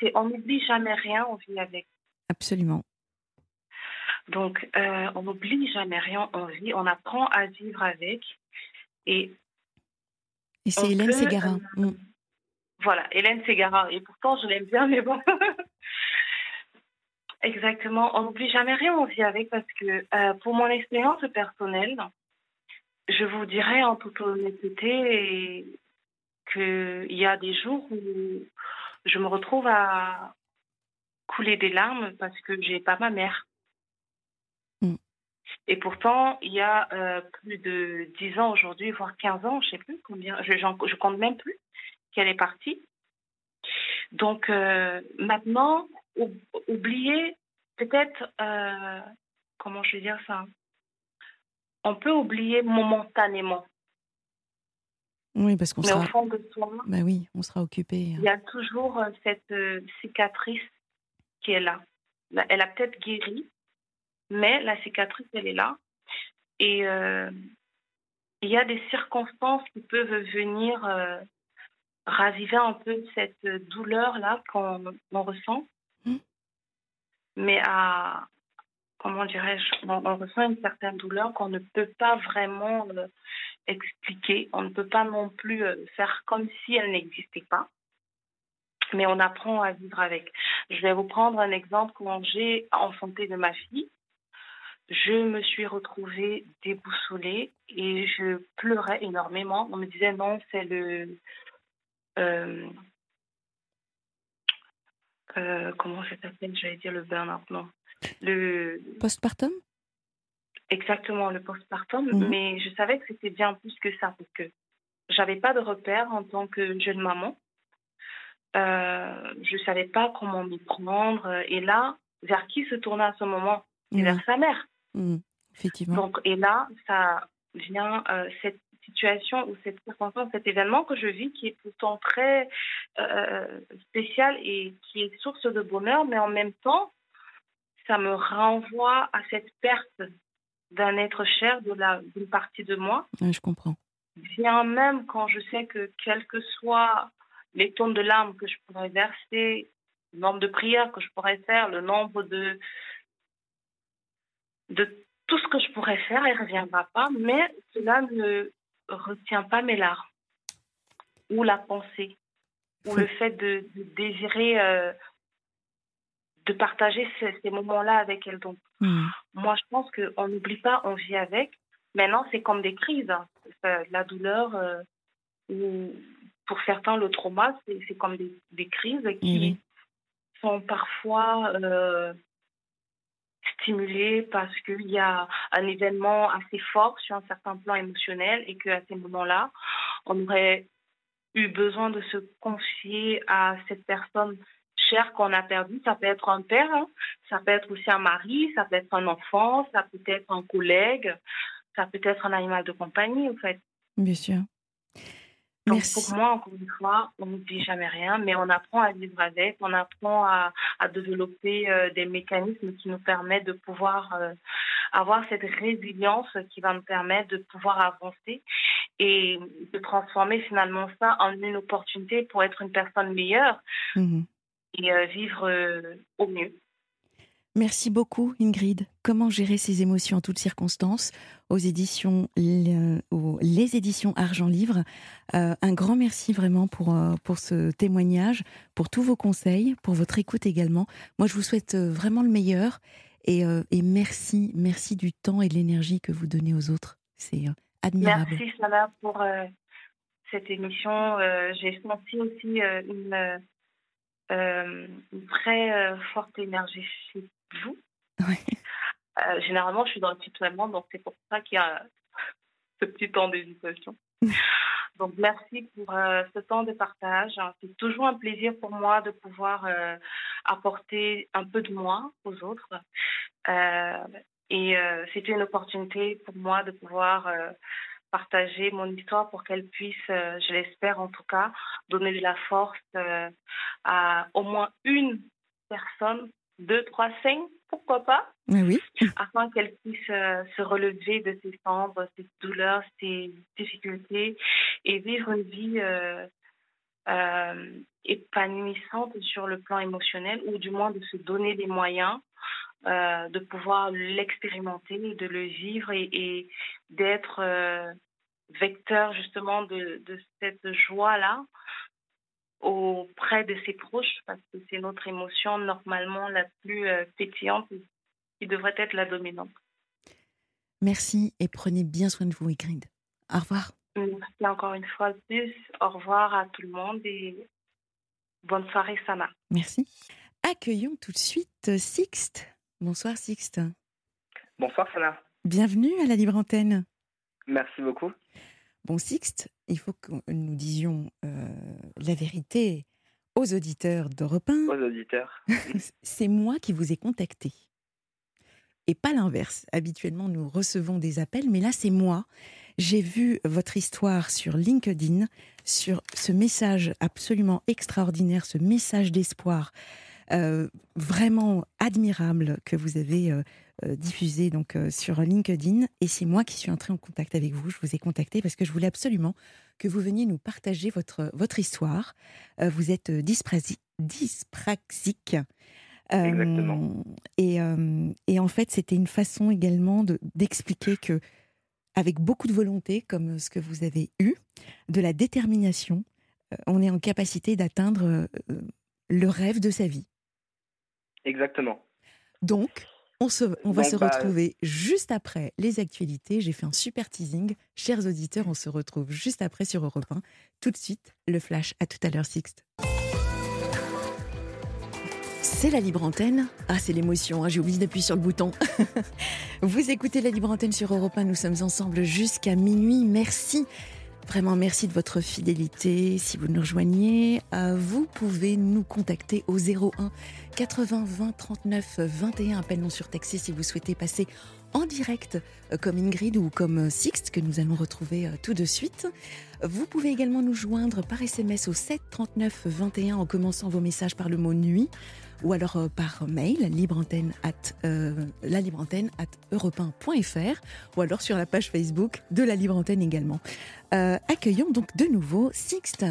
C'est on n'oublie jamais rien, on vit avec. Absolument. Donc, euh, on n'oublie jamais rien, on vit, on apprend à vivre avec. Et Et c'est Hélène Ségara. euh, Mm. Voilà, Hélène Ségara. Et pourtant, je l'aime bien, mais bon. Exactement. On n'oublie jamais rien, on vit avec parce que euh, pour mon expérience personnelle, je vous dirais en toute honnêteté qu'il y a des jours où je me retrouve à couler des larmes parce que j'ai pas ma mère. Et pourtant, il y a euh, plus de 10 ans aujourd'hui, voire 15 ans, je sais plus combien, je, je compte même plus qu'elle est partie. Donc euh, maintenant, ou- oublier peut-être, euh, comment je vais dire ça? On peut oublier momentanément, Oui, parce qu'on mais sera. au fond de soi, Bah oui, on sera occupé. il y a toujours cette cicatrice qui est là. Là, Elle a peut-être guéri, mais la cicatrice, elle est là. Et euh, il y a des circonstances qui peuvent venir euh, raviver un peu cette douleur-là qu'on on ressent. Mm. Mais à, comment dirais-je, on, on ressent une certaine douleur qu'on ne peut pas vraiment euh, expliquer. On ne peut pas non plus faire comme si elle n'existait pas. Mais on apprend à vivre avec. Je vais vous prendre un exemple. Quand j'ai enfanté de ma fille, je me suis retrouvée déboussolée et je pleurais énormément. On me disait non, c'est le. euh, euh, comment ça s'appelle? J'allais dire le burn-out, non. Le, Postpartum? Exactement, le postpartum. Mhm. Mais je savais que c'était bien plus que ça parce que j'avais pas de repère en tant que jeune maman. Euh, je savais pas comment m'y prendre. Et là, vers qui se tourner à ce moment? Oui. Vers sa mère. Mm. Effectivement. Donc, et là, ça vient, euh, cette situation ou cette circonstance, cet événement que je vis qui est pourtant très euh, spécial et qui est source de bonheur, mais en même temps, ça me renvoie à cette perte d'un être cher, d'une partie de moi. Ouais, je comprends. Bien même quand je sais que quelles que soient les tonnes de larmes que je pourrais verser, le nombre de prières que je pourrais faire, le nombre de, de tout ce que je pourrais faire, il ne reviendra pas, mais cela ne retient pas mes larmes ou la pensée ou le fait de, de désirer euh, de partager ces, ces moments-là avec elle. Donc, Mm. moi, je pense qu'on n'oublie pas, on vit avec. Maintenant, c'est comme des crises. hein. La douleur, euh, ou pour certains, le trauma, c'est comme des, des crises qui sont parfois euh, stimulées parce qu'il y a un événement assez fort sur un certain plan émotionnel et qu'à ces moments-là, on aurait eu besoin de se confier à cette personne chère qu'on a perdue. Ça peut être un père, hein. ça peut être aussi un mari, ça peut être un enfant, ça peut être un collègue, ça peut être un animal de compagnie, en fait. Bien sûr. Donc Merci. pour moi, encore une fois, on n'oublie jamais rien, mais on apprend à vivre avec, on apprend à, à développer euh, des mécanismes qui nous permettent de pouvoir euh, avoir cette résilience qui va nous permettre de pouvoir avancer et de transformer finalement ça en une opportunité pour être une personne meilleure Mhm. et euh, vivre euh, au mieux. Merci beaucoup, Ingrid. Comment gérer ses émotions en toutes circonstances aux éditions, le- aux- les éditions Argent Livre? Euh, un grand merci vraiment pour, euh, pour ce témoignage, pour tous vos conseils, pour votre écoute également. Moi, je vous souhaite euh, vraiment le meilleur et, euh, et merci, merci du temps et de l'énergie que vous donnez aux autres. C'est euh, admirable. Merci Sana pour euh, cette émission. Euh, J'ai senti aussi euh, une, euh, une très euh, forte énergie vous. Ouais. Euh, généralement, je suis dans le tutoiement, donc c'est pour ça qu'il y a ce petit temps d'hésitation. Donc, merci pour euh, ce temps de partage. C'est toujours un plaisir pour moi de pouvoir euh, apporter un peu de moi aux autres. Euh, et c'était une opportunité pour moi de pouvoir partager mon histoire pour qu'elle puisse, je l'espère en tout cas, donner de la force à au moins une personne, deux, trois, cinq pourquoi pas? Ah oui. afin qu'elle puisse euh, se relever de ses cendres, ses douleurs, ses difficultés et vivre une vie euh, euh, épanouissante sur le plan émotionnel ou du moins de se donner des moyens de pouvoir l'expérimenter, de le vivre et, et d'être vecteur justement de, de cette joie-là auprès de ses proches parce que c'est notre émotion normalement la plus euh, pétillante qui devrait être la dominante. Merci et prenez bien soin de vous, Ingrid. Au revoir. Merci encore une fois plus. Au revoir à tout le monde et bonne soirée, Sana. Merci. Accueillons tout de suite Sixte. Bonsoir Sixte. Bonsoir Sana. Bienvenue à la Libre Antenne. Merci beaucoup. Bon Sixte, il faut que nous disions euh, la vérité aux auditeurs d'Europe 1. Aux auditeurs. C'est moi qui vous ai contacté. Et pas l'inverse. Habituellement, nous recevons des appels, mais là, c'est moi. J'ai vu votre histoire sur LinkedIn, sur ce message absolument extraordinaire, ce message d'espoir euh, vraiment admirable que vous avez euh, euh, diffusé donc euh, sur LinkedIn. Et c'est moi qui suis entrée en contact avec vous. Je vous ai contacté parce que je voulais absolument que vous veniez nous partager votre, votre histoire. Euh, vous êtes dyspraxique. Exactement. et, et en fait, c'était une façon également de- d'expliquer que, avec beaucoup de volonté, comme ce que vous avez eu, de la détermination, on est en capacité d'atteindre le rêve de sa vie. Exactement. Donc, on, se, on va Donc, se bah, retrouver juste après les actualités. J'ai fait un super teasing. Chers auditeurs, on se retrouve juste après sur Europe 1. Tout de suite, le flash. À tout à l'heure, Sixte. C'est la libre antenne. Ah, c'est l'émotion, hein, j'ai oublié d'appuyer sur le bouton. Vous écoutez la libre antenne sur Europe 1. Nous sommes ensemble jusqu'à minuit. Merci. Vraiment, merci de votre fidélité. Si vous nous rejoignez, euh, vous pouvez nous contacter au 01 80 20 39 21. Appel non surtaxé si vous souhaitez passer en direct euh, comme Ingrid ou comme euh, Sixte que nous allons retrouver tout de suite. Vous pouvez également nous joindre par SMS au 7 39 21 en commençant vos messages par le mot nuit ou alors euh, par mail libreantenne at euh, la libreantenne at europe1.fr ou alors sur la page Facebook de la Libre Antenne également. Euh, accueillons donc de nouveau Sixte.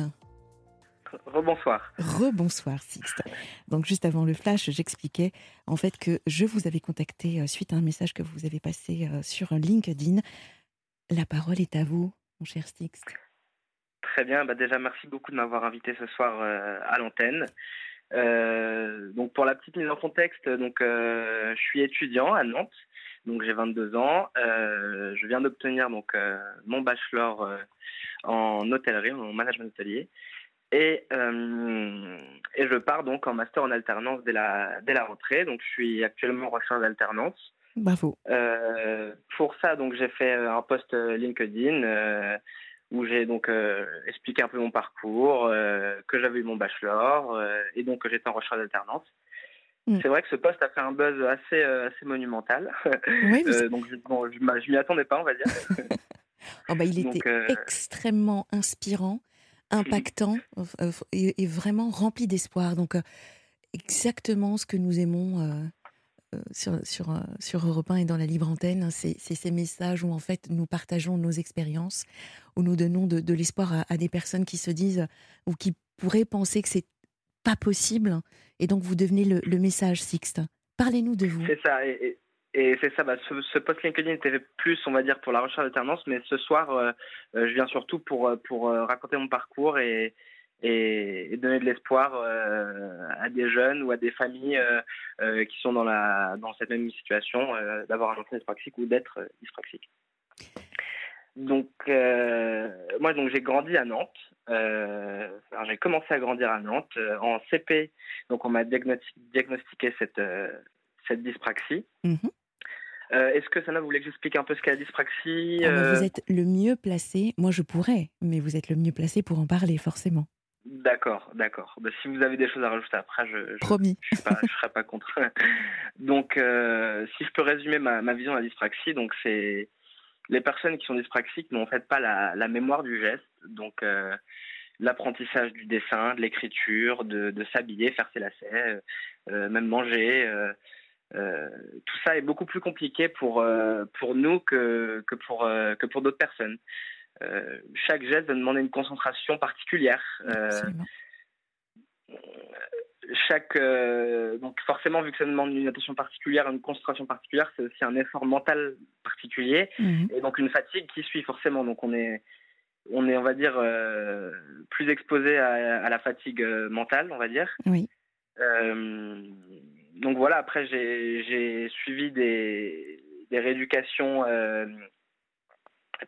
Rebonsoir. Rebonsoir Sixte. Donc juste avant le flash, j'expliquais en fait que je vous avais contacté euh, suite à un message que vous avez passé sur LinkedIn. La parole est à vous, mon cher Sixte. Très bien. Bah déjà, merci beaucoup de m'avoir invité ce soir à l'antenne. Euh, donc pour la petite mise en contexte, donc euh, je suis étudiant à Nantes, donc j'ai 22 ans. Euh, je viens d'obtenir donc mon bachelor en hôtellerie, en management hôtelier, et et je pars donc en master en alternance dès la dès la rentrée. Donc je suis actuellement en recherche d'alternance. Bravo. Pour ça, donc j'ai fait un post LinkedIn où j'ai donc euh, expliqué un peu mon parcours, euh, que j'avais eu mon bachelor euh, et donc que j'étais en recherche d'alternance. Mm. C'est vrai que ce post a fait un buzz assez assez monumental. Oui, Euh, donc je, bon, je, m'a- je m'y attendais pas, on va dire. Oh, bah, il donc, était extrêmement inspirant, impactant et, et vraiment rempli d'espoir. Donc, exactement ce que nous aimons sur, sur, euh, sur Europe 1 et dans la libre antenne. hein, C'est ces messages où, en fait, nous partageons nos expériences, où nous donnons de, l'espoir à, des personnes qui se disent ou qui pourraient penser que c'est pas possible. Et donc, vous devenez le, message, Sixte. Parlez-nous de vous. C'est ça. Et, c'est ça. Bah, ce, ce post LinkedIn était plus, on va dire, pour la recherche d'alternance, mais ce soir, euh, euh, je viens surtout pour pour raconter mon parcours et et, et donner de l'espoir euh, à des jeunes ou à des familles euh, euh, qui sont dans la dans cette même situation d'avoir un enfant dyspraxique ou d'être dyspraxique. Donc euh, moi donc j'ai grandi à Nantes. Euh, alors, j'ai commencé à grandir à Nantes euh, en CP. Donc on m'a diagnosti- diagnostiqué cette cette dyspraxie. Mhm. Est-ce que Sana vous voulez que j'explique un peu ce qu'est la dyspraxie Ah, Vous êtes le mieux placé. Moi, je pourrais, mais vous êtes le mieux placé pour en parler, forcément. D'accord, d'accord. Bah, si vous avez des choses à rajouter après, je, Promis. je ne serai pas contre. donc, euh, si je peux résumer ma, ma vision de la dyspraxie, donc c'est les personnes qui sont dyspraxiques n'ont en fait pas la, la mémoire du geste, donc euh, l'apprentissage du dessin, de l'écriture, de, de s'habiller, faire ses lacets, euh, même manger, euh, tout ça est beaucoup plus compliqué pour, pour nous que, que pour, que pour d'autres personnes. Chaque geste va demander une concentration particulière. chaque donc forcément vu que ça demande une attention particulière, une concentration particulière, c'est aussi un effort mental particulier mhm. et donc une fatigue qui suit forcément. Donc on est on est, on va dire, euh, plus exposé à, la fatigue euh, mentale, on va dire. Oui. Euh, donc voilà, après, j'ai suivi des, des rééducations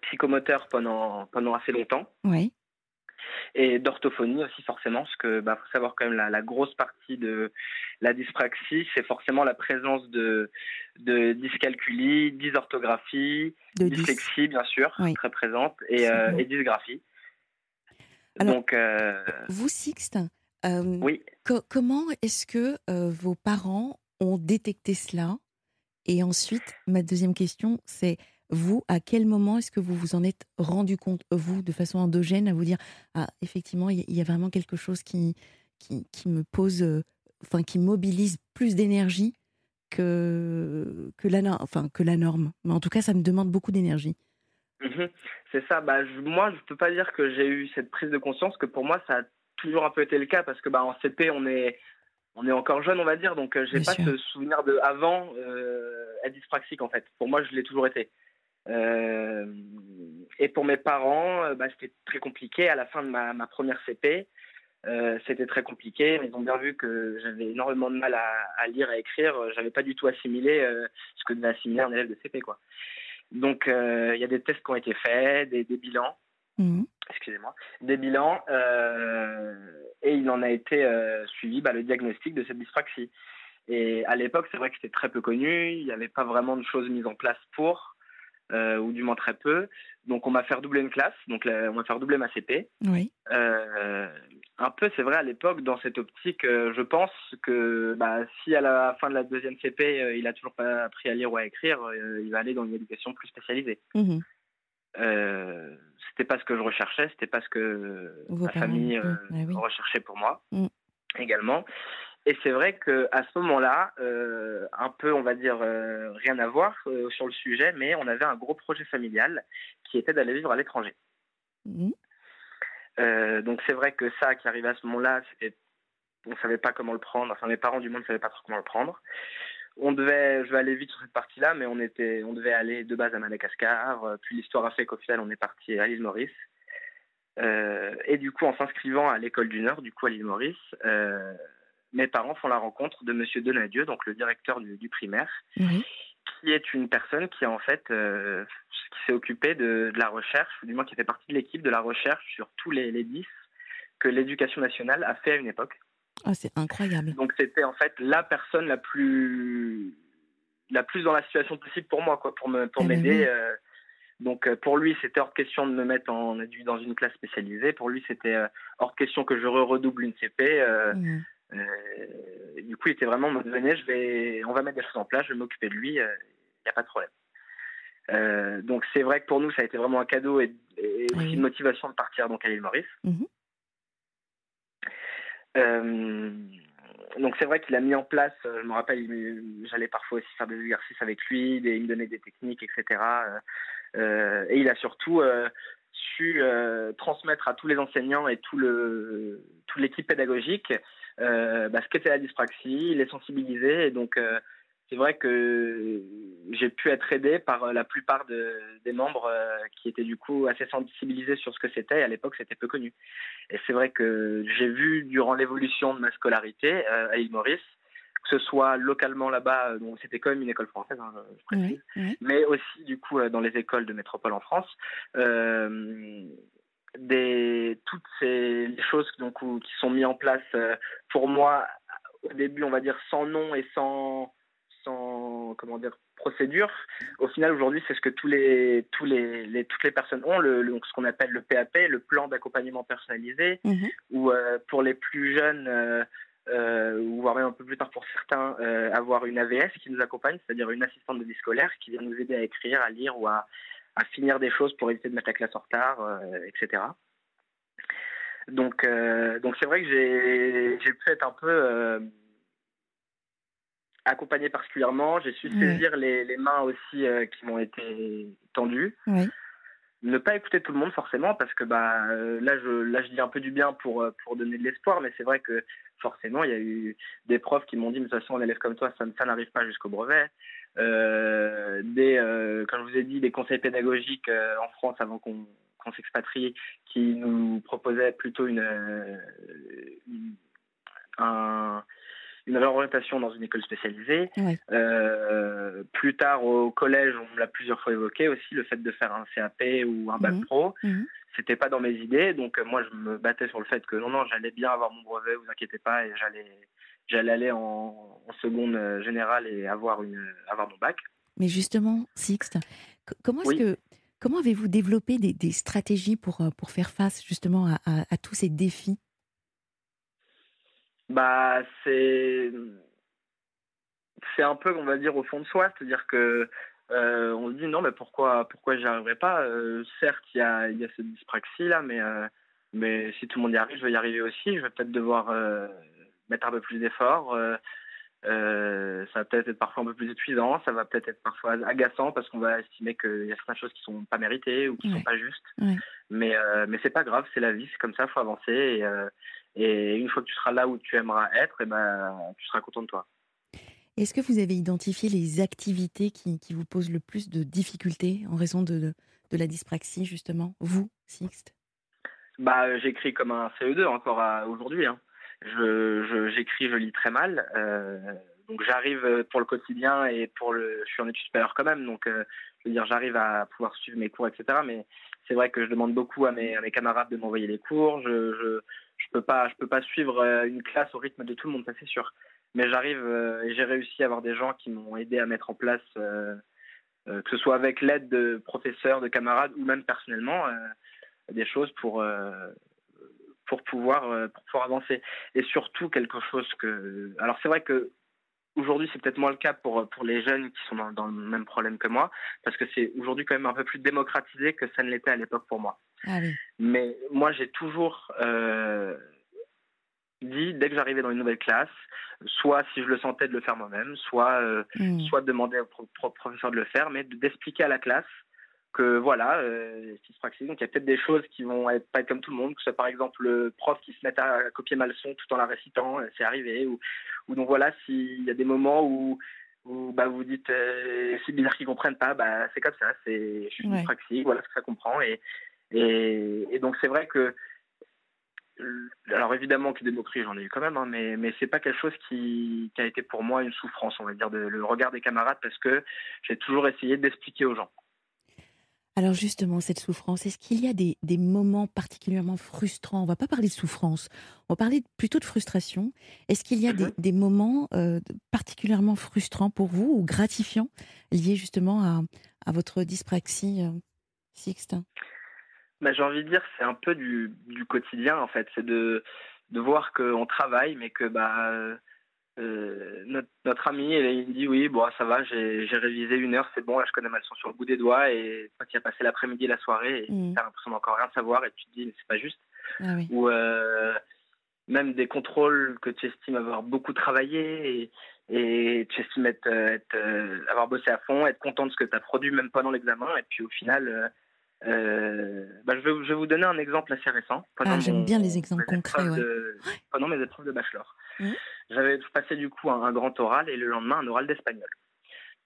psychomoteurs pendant, pendant assez longtemps. Oui et d'orthophonie aussi forcément, parce que bah faut savoir quand même la, la grosse partie de la dyspraxie, c'est forcément la présence de de dyscalculie, dysorthographie, de dyslexie bien sûr, très présente, et, euh, et dysgraphie. Donc euh, vous Sixte, euh, oui. comment est-ce que vos parents ont détecté cela? Et ensuite, ma deuxième question, c'est vous, à quel moment est-ce que vous vous en êtes rendu compte, vous, de façon endogène, à vous dire Ah, effectivement, il y, a vraiment quelque chose qui, qui, me pose, euh, enfin, qui mobilise plus d'énergie que, que, la, enfin, que la norme. Mais en tout cas, ça me demande beaucoup d'énergie. Mhm. c'est ça. Bah, moi, je ne peux pas dire que j'ai eu cette prise de conscience, que pour moi, ça a toujours un peu été le cas, parce que bah, en CP, on est, on est encore jeune, on va dire, donc je euh, j'ai pas ce souvenir de avant euh, être dyspraxique, en fait. Pour moi, je l'ai toujours été. Euh, et pour mes parents, euh, bah, c'était très compliqué. À la fin de ma, ma première CP, euh, c'était très compliqué. Ils ont bien vu que j'avais énormément de mal à, à lire et écrire. J'avais pas du tout assimilé ce que devait assimiler un élève de CP, quoi. Donc, il y a des tests qui ont été faits, des, des bilans. Mmh. Excusez-moi, des bilans, et il en a été suivi bah, le diagnostic de cette dyspraxie. Et à l'époque, c'est vrai que c'était très peu connu, il n'y avait pas vraiment de choses mises en place pour. Euh, ou du moins très peu. Donc on m'a fait doubler une classe, donc on m'a fait doubler ma CP. Oui. Euh, un peu, c'est vrai, à l'époque, dans cette optique, euh, je pense que bah, si à la fin de la deuxième CP, il a toujours pas appris à lire ou à écrire, il va aller dans une éducation plus spécialisée. Mmh. c'était pas ce que je recherchais, c'était pas ce que ma famille ah recherchait pour moi mmh. également. Et c'est vrai qu'à ce moment-là, euh, un peu, on va dire, euh, rien à voir euh, sur le sujet, mais on avait un gros projet familial qui était d'aller vivre à l'étranger. Mmh. donc c'est vrai que ça qui arrivait à ce moment-là, on ne savait pas comment le prendre. Enfin, mes parents du monde ne savaient pas trop comment le prendre. On devait, je vais aller vite sur cette partie-là, mais on était, on devait aller de base à Madagascar. Puis l'histoire a fait qu'au final, on est parti à l'île Maurice. et du coup, en s'inscrivant à l'école du Nord, du coup à l'île Maurice, mes parents font la rencontre de Monsieur Donadieu, donc le directeur du, primaire, qui est une personne qui en fait euh, qui s'est occupé de, la recherche, ou du moins qui fait partie de l'équipe de la recherche sur tous les, les 10 que l'éducation nationale a fait à une époque. Ah, c'est incroyable. Donc c'était en fait la personne la plus la plus dans la situation possible pour moi, quoi, pour me pour eh ben m'aider. Euh. donc euh, pour lui, c'était hors question de me mettre en, dans une classe spécialisée. Pour lui, c'était hors question que je redouble une CP. Mmh. Euh, du coup, il était vraiment me je vais, on va mettre des choses en place, je vais m'occuper de lui, il euh, n'y a pas de problème. Euh, donc c'est vrai que pour nous, ça a été vraiment un cadeau et, aussi une motivation de partir donc à l'île Maurice. Mhm. donc c'est vrai qu'il a mis en place, je me rappelle, j'allais parfois aussi faire des exercices avec lui, il me donnait des techniques, etc. et il a surtout su transmettre à tous les enseignants et tout le toute l'équipe pédagogique bah, ce qu'était la dyspraxie, les sensibiliser. Et donc, euh, c'est vrai que j'ai pu être aidé par la plupart des membres euh, qui étaient du coup assez sensibilisés sur ce que c'était. À l'époque, c'était peu connu. Et c'est vrai que j'ai vu durant l'évolution de ma scolarité à île Maurice, que ce soit localement là-bas, donc c'était quand même une école française, hein, je précise, mais aussi du coup dans les écoles de métropole en France, des, toutes ces choses donc, qui sont mises en place euh, pour moi au début on va dire sans nom et sans sans comment dire procédure au final aujourd'hui c'est ce que tous les tous les, toutes les personnes ont le, ce qu'on appelle le PAP le plan d'accompagnement personnalisé mhm. ou euh, pour les plus jeunes euh, ou voire même un peu plus tard pour certains avoir une AVS qui nous accompagne c'est-à-dire une assistante de vie scolaire qui vient nous aider à écrire à lire ou à à finir des choses pour éviter de mettre la classe en retard, euh, etc. Donc, euh, donc c'est vrai que j'ai pu être un peu euh, accompagner particulièrement. J'ai su saisir les, les, mains aussi qui m'ont été tendues. Oui ne pas écouter tout le monde forcément parce que bah euh, là je là je dis un peu du bien pour euh, pour donner de l'espoir mais c'est vrai que forcément il y a eu des profs qui m'ont dit de toute façon un élève comme toi ça, ça n'arrive pas jusqu'au brevet euh, des euh, comme je vous ai dit des conseils pédagogiques en France avant qu'on qu'on s'expatrie qui nous proposaient plutôt une, une un une réorientation dans une école spécialisée. Euh, plus tard au collège, on l'a plusieurs fois évoqué aussi, le fait de faire un CAP ou un bac mhm. pro. Mhm. C'était pas dans mes idées, donc euh, moi je me battais sur le fait que non, non, j'allais bien avoir mon brevet, vous inquiétez pas, et j'allais, j'allais aller en, seconde euh, générale et avoir, une, avoir mon bac. Mais justement, Sixte, comment est-ce que comment avez-vous développé des, stratégies pour, pour faire face justement à tous ces défis? Bah, c'est c'est un peu, on va dire, au fond de soi, c'est-à-dire que euh, on se dit non, mais pourquoi pourquoi j'y arriverai pas? Euh, Certes, il y a y a cette dyspraxie là, mais euh, mais si tout le monde y arrive, je vais y arriver aussi. Je vais peut-être devoir mettre un peu plus d'efforts. Euh, ça va peut-être être parfois un peu plus épuisant, ça va peut-être être parfois agaçant parce qu'on va estimer qu'il y a certaines choses qui sont pas méritées ou qui sont pas justes. Mais euh, mais c'est pas grave, c'est la vie, c'est comme ça, faut avancer. Et, euh, et, une fois que tu seras là où tu aimeras être, et eh ben tu seras content de toi. Est-ce que vous avez identifié les activités qui, qui, vous posent le plus de difficultés en raison de, de, la dyspraxie justement, vous, Sixte Bah j'écris comme un CE2 encore aujourd'hui. Hein j'écris, je, lis très mal. Euh, donc j'arrive pour le quotidien et pour le, je suis en études supérieures quand même, donc euh, je veux dire j'arrive à pouvoir suivre mes cours, etc. Mais c'est vrai que je demande beaucoup à mes, camarades de m'envoyer les cours. Je, je, je peux pas, peux pas suivre euh, une classe au rythme de tout le monde, ça c'est sûr. Mais j'arrive et j'ai réussi à avoir des gens qui m'ont aidé à mettre en place, que ce soit avec l'aide de professeurs, de camarades ou même personnellement, des choses pour pour pouvoir, euh, pour pouvoir avancer. Et surtout quelque chose que... Alors c'est vrai que aujourd'hui c'est peut-être moins le cas pour, pour les jeunes qui sont dans, dans, le même problème que moi, parce que c'est aujourd'hui quand même un peu plus démocratisé que ça ne l'était à l'époque pour moi. Ah Mais moi j'ai toujours euh, dit, dès que j'arrivais dans une nouvelle classe, soit si je le sentais de le faire moi-même, soit, euh, hmm. soit de demander au professeur de le faire, mais d'expliquer à la classe que voilà, euh, donc il y a peut-être des choses qui vont être, pas être comme tout le monde, que ce soit par exemple le prof qui se met à copier mal son tout en la récitant, euh, c'est arrivé, ou, ou donc voilà, s'il y a des moments où, où bah, vous dites euh, c'est bizarre qu'ils comprennent pas, bah, c'est comme ça, c'est, je suis dyspraxique, voilà ce que ça comprend, et, et, et donc c'est vrai que alors évidemment que des moqueries j'en ai eu quand même, hein, mais mais c'est pas quelque chose qui, qui a été pour moi une souffrance, on va dire, de, le regard des camarades parce que j'ai toujours essayé d'expliquer aux gens. Alors justement, cette souffrance, est-ce qu'il y a des, des, moments particulièrement frustrants? On va pas parler de souffrance, on va parler plutôt de frustration. Est-ce qu'il y a des, mmh des, moments euh, particulièrement frustrants pour vous ou gratifiants liés justement à, à votre dyspraxie, euh, Sixte? Bah, J'ai envie de dire c'est un peu du, du, quotidien en fait, c'est de, de voir qu'on travaille mais que bah, euh, notre, notre ami, il dit oui, bon, ça va, j'ai révisé une heure, c'est bon, là, je connais ma leçon sur le bout des doigts. Et quand il a passé l'après-midi et la soirée, et mmh. tu as l'impression d'encore rien savoir, et tu te dis, c'est pas juste. Ah Ou euh, même des contrôles que tu estimes avoir beaucoup travaillé et, et tu estimes être, être euh, avoir bossé à fond, être content de ce que tu as produit, même pendant l'examen. Et puis au final, euh, bah, je, vais, je, vais, vous donner un exemple assez récent. Ah, j'aime bien les exemples concrets. Ouais. pendant mes épreuves de bachelor. Mmh. J'avais passé du coup un, un, grand oral et le lendemain un oral d'espagnol.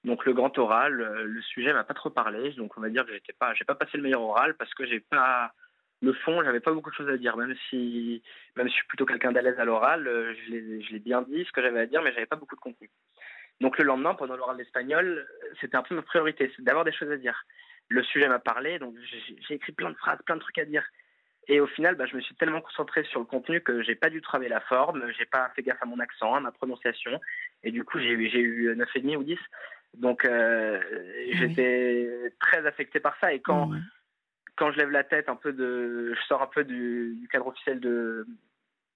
Donc le grand oral, euh, le sujet m'a pas trop parlé, donc on va dire que j'étais pas, j'ai pas passé le meilleur oral parce que j'ai pas le fond, j'avais pas beaucoup de choses à dire, même si, même si je suis plutôt quelqu'un d'à l'aise à l'oral, euh, je l'ai bien dit ce que j'avais à dire, mais j'avais pas beaucoup de contenu. Donc le lendemain, pendant l'oral d'espagnol, c'était un peu ma priorité, c'est d'avoir des choses à dire. Le sujet m'a parlé, donc j'ai écrit plein de phrases, plein de trucs à dire. Et au final, bah, je me suis tellement concentré sur le contenu que j'ai pas dû travailler la forme, j'ai pas fait gaffe à mon accent, à ma prononciation, et du coup j'ai eu eu 9,5 ou 10. Donc euh, j'étais très affecté par ça. Et quand quand je lève la tête un peu de, je sors un peu du, du cadre officiel de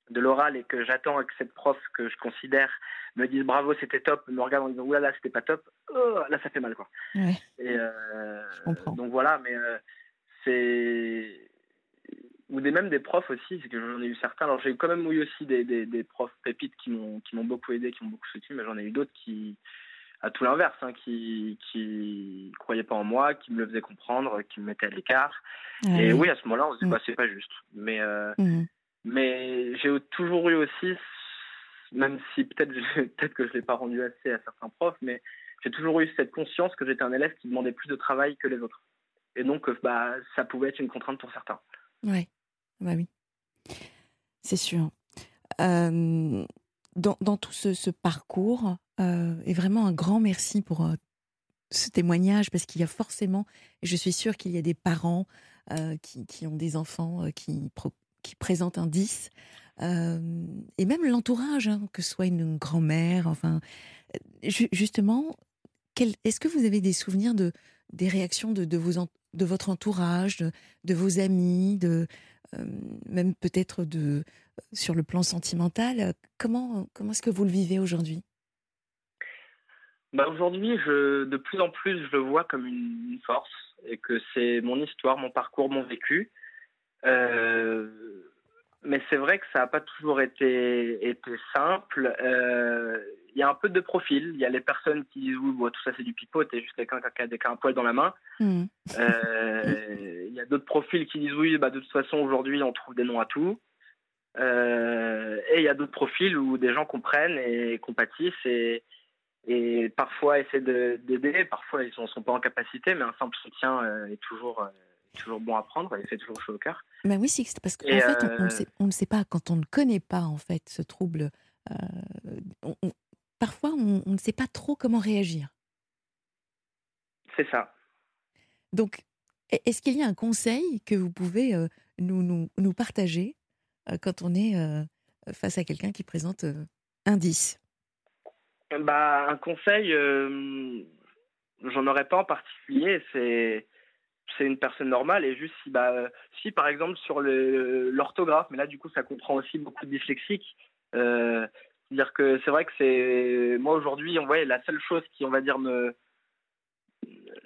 de l'oral et que j'attends que cette prof que je considère me dise bravo c'était top me regarde en disant oulala c'était pas top oh, là ça fait mal quoi ouais. et euh, donc voilà mais euh, c'est ou des même des profs aussi, c'est que j'en ai eu certains. Alors j'ai quand même eu aussi des, des, des profs pépites qui m'ont beaucoup aidé, qui m'ont beaucoup soutenu, mais j'en ai eu d'autres qui à tout l'inverse, hein, qui qui croyaient pas en moi, qui me le faisaient comprendre, qui me mettaient à l'écart. Ah et oui. à ce moment-là, on se dit Mm. bah c'est pas juste. Mais euh, Mhm. Mais j'ai toujours eu aussi, même si peut-être peut-être que je l'ai pas rendu assez à certains profs, mais j'ai toujours eu cette conscience que j'étais un élève qui demandait plus de travail que les autres. Et donc, euh, bah, ça pouvait être une contrainte pour certains. Ouais, bah oui, c'est sûr. Euh, dans, dans tout ce, ce parcours, euh, et vraiment un grand merci pour ce témoignage, parce qu'il y a forcément, je suis sûre qu'il y a des parents qui, qui ont des enfants qui, qui présentent un 10, euh, et même l'entourage, hein, que ce soit une grand-mère, enfin, euh, ju- justement, est-ce que vous avez des souvenirs de, des réactions de, de, votre entourage, de, vos amis, de, euh, même peut-être sur le plan sentimental. Comment, comment est-ce que vous le vivez aujourd'hui? Bah, Aujourd'hui, de plus en plus, je le vois comme une force et que c'est mon histoire, mon parcours, mon vécu. Euh, mais c'est vrai que ça n'a pas toujours été, été simple. Euh, Il y a un peu de profil. Il y a les personnes qui disent oui, bon, tout ça c'est du pipeau, t'es juste quelqu'un qui a, un poil dans la main. Mhm. Euh, Il y a d'autres profils qui disent oui, bah, de toute façon aujourd'hui on trouve des noms à tout. Et il y a d'autres profils où des gens comprennent et compatissent et, et parfois essaient de- d'aider, parfois ils ne sont, sont pas en capacité, mais un simple soutien est toujours, toujours bon à prendre et fait toujours chaud au cœur. Ben oui, Sixte, parce qu'en fait, on- on ne euh, sait, on ne sait pas, quand on ne connaît pas en fait ce trouble, euh, on- on- parfois on, on ne sait pas trop comment réagir. C'est ça. Donc, e- est-ce qu'il y a un conseil que vous pouvez euh, nous, nous, nous partager euh, quand on est euh, face à quelqu'un qui présente un 10 Bah, un conseil, j'en aurais pas en particulier. C'est c'est une personne normale et juste si bah si par exemple sur l'orthographe, mais là du coup ça comprend aussi beaucoup de dyslexiques. Euh, dire que c'est vrai que c'est moi aujourd'hui on voit la seule chose qui on va dire me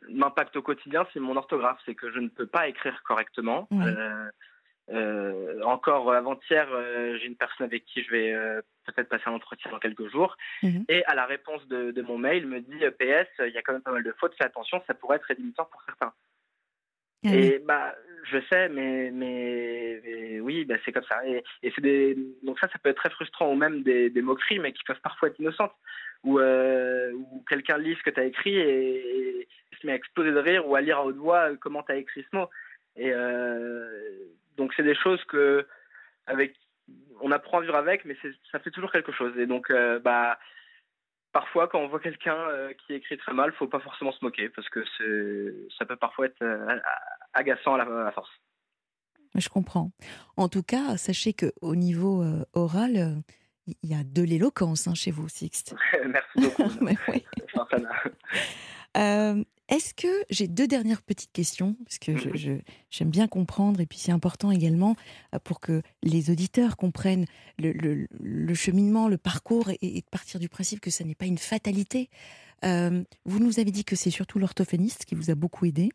m'impacte au quotidien c'est mon orthographe c'est que je ne peux pas écrire correctement Ouais. Euh, euh, encore avant-hier euh, j'ai une personne avec qui je vais euh, peut-être passer un entretien dans quelques jours Mhm. et à la réponse de, de mon mail me dit PS il y a quand même pas mal de fautes fais attention ça pourrait être rédhibitoire pour certains Ah et bah, je sais, mais, mais, oui, bah, c'est comme ça. Et, c'est des, donc ça, ça peut être très frustrant, ou même des, moqueries, mais qui peuvent parfois être innocentes. Ou euh, quelqu'un lit ce que tu as écrit et, se met à exploser de rire, ou à lire à haute voix euh, comment tu as écrit ce mot. Et euh, donc, c'est des choses que, avec, on apprend à vivre avec, mais ça fait toujours quelque chose. Et donc, bah, parfois, quand on voit quelqu'un euh, qui écrit très mal, faut pas forcément se moquer parce que ça peut parfois être euh, agaçant à la, à la force. Je comprends. En tout cas, sachez qu'au niveau euh, oral, il y a de l'éloquence hein, chez vous, Sixte. Merci beaucoup. Mais oui. Euh, Est-ce que j'ai deux dernières petites questions? Parce que je- j'aime bien comprendre et puis c'est important également euh, pour que les auditeurs comprennent le, le- le cheminement, le parcours et, et de partir du principe que ça n'est pas une fatalité. Euh, vous nous avez dit que c'est surtout l'orthophoniste qui vous a beaucoup aidé.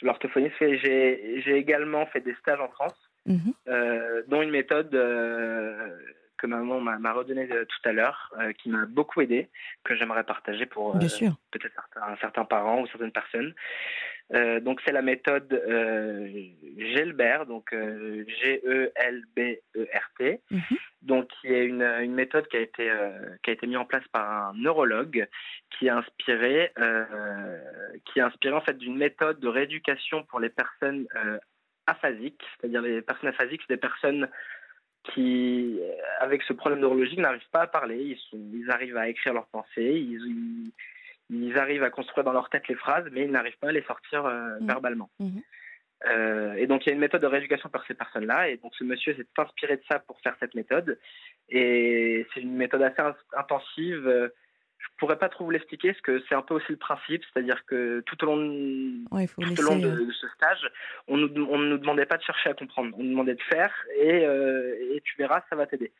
L'orthophoniste, j'ai également fait des stages en France, Mhm. euh, dont une méthode euh, que maman m'a redonnée euh, tout à l'heure, euh, qui m'a beaucoup aidé, que j'aimerais partager pour euh, peut-être certains, certains parents ou certaines personnes. Euh, donc c'est la méthode Gelbert, donc G-E-L-B-E-R-T, Mhm. donc qui est une, une méthode qui a été qui a été mise en place par un neurologue qui a inspiré qui a inspiré en fait d'une méthode de rééducation pour les personnes aphasiques, c'est-à-dire les personnes aphasiques, c'est des personnes qui, euh, avec ce problème neurologique, n'arrivent pas à parler. Ils, sont, ils arrivent à écrire leurs pensées, ils, ils, ils arrivent à construire dans leur tête les phrases, mais ils n'arrivent pas à les sortir euh, Mhm. verbalement. Mhm. Euh, et donc il y a une méthode de rééducation par ces personnes-là, et donc ce monsieur s'est inspiré de ça pour faire cette méthode. Et c'est une méthode assez in- intensive. Je pourrais pas trop vous l'expliquer, parce que c'est un peu aussi le principe, c'est-à-dire que tout au long de, Ouais, tout au long de, euh, de ce stage, on ne nous demandait pas de chercher à comprendre, on nous demandait de faire et, euh, et tu verras, ça va t'aider.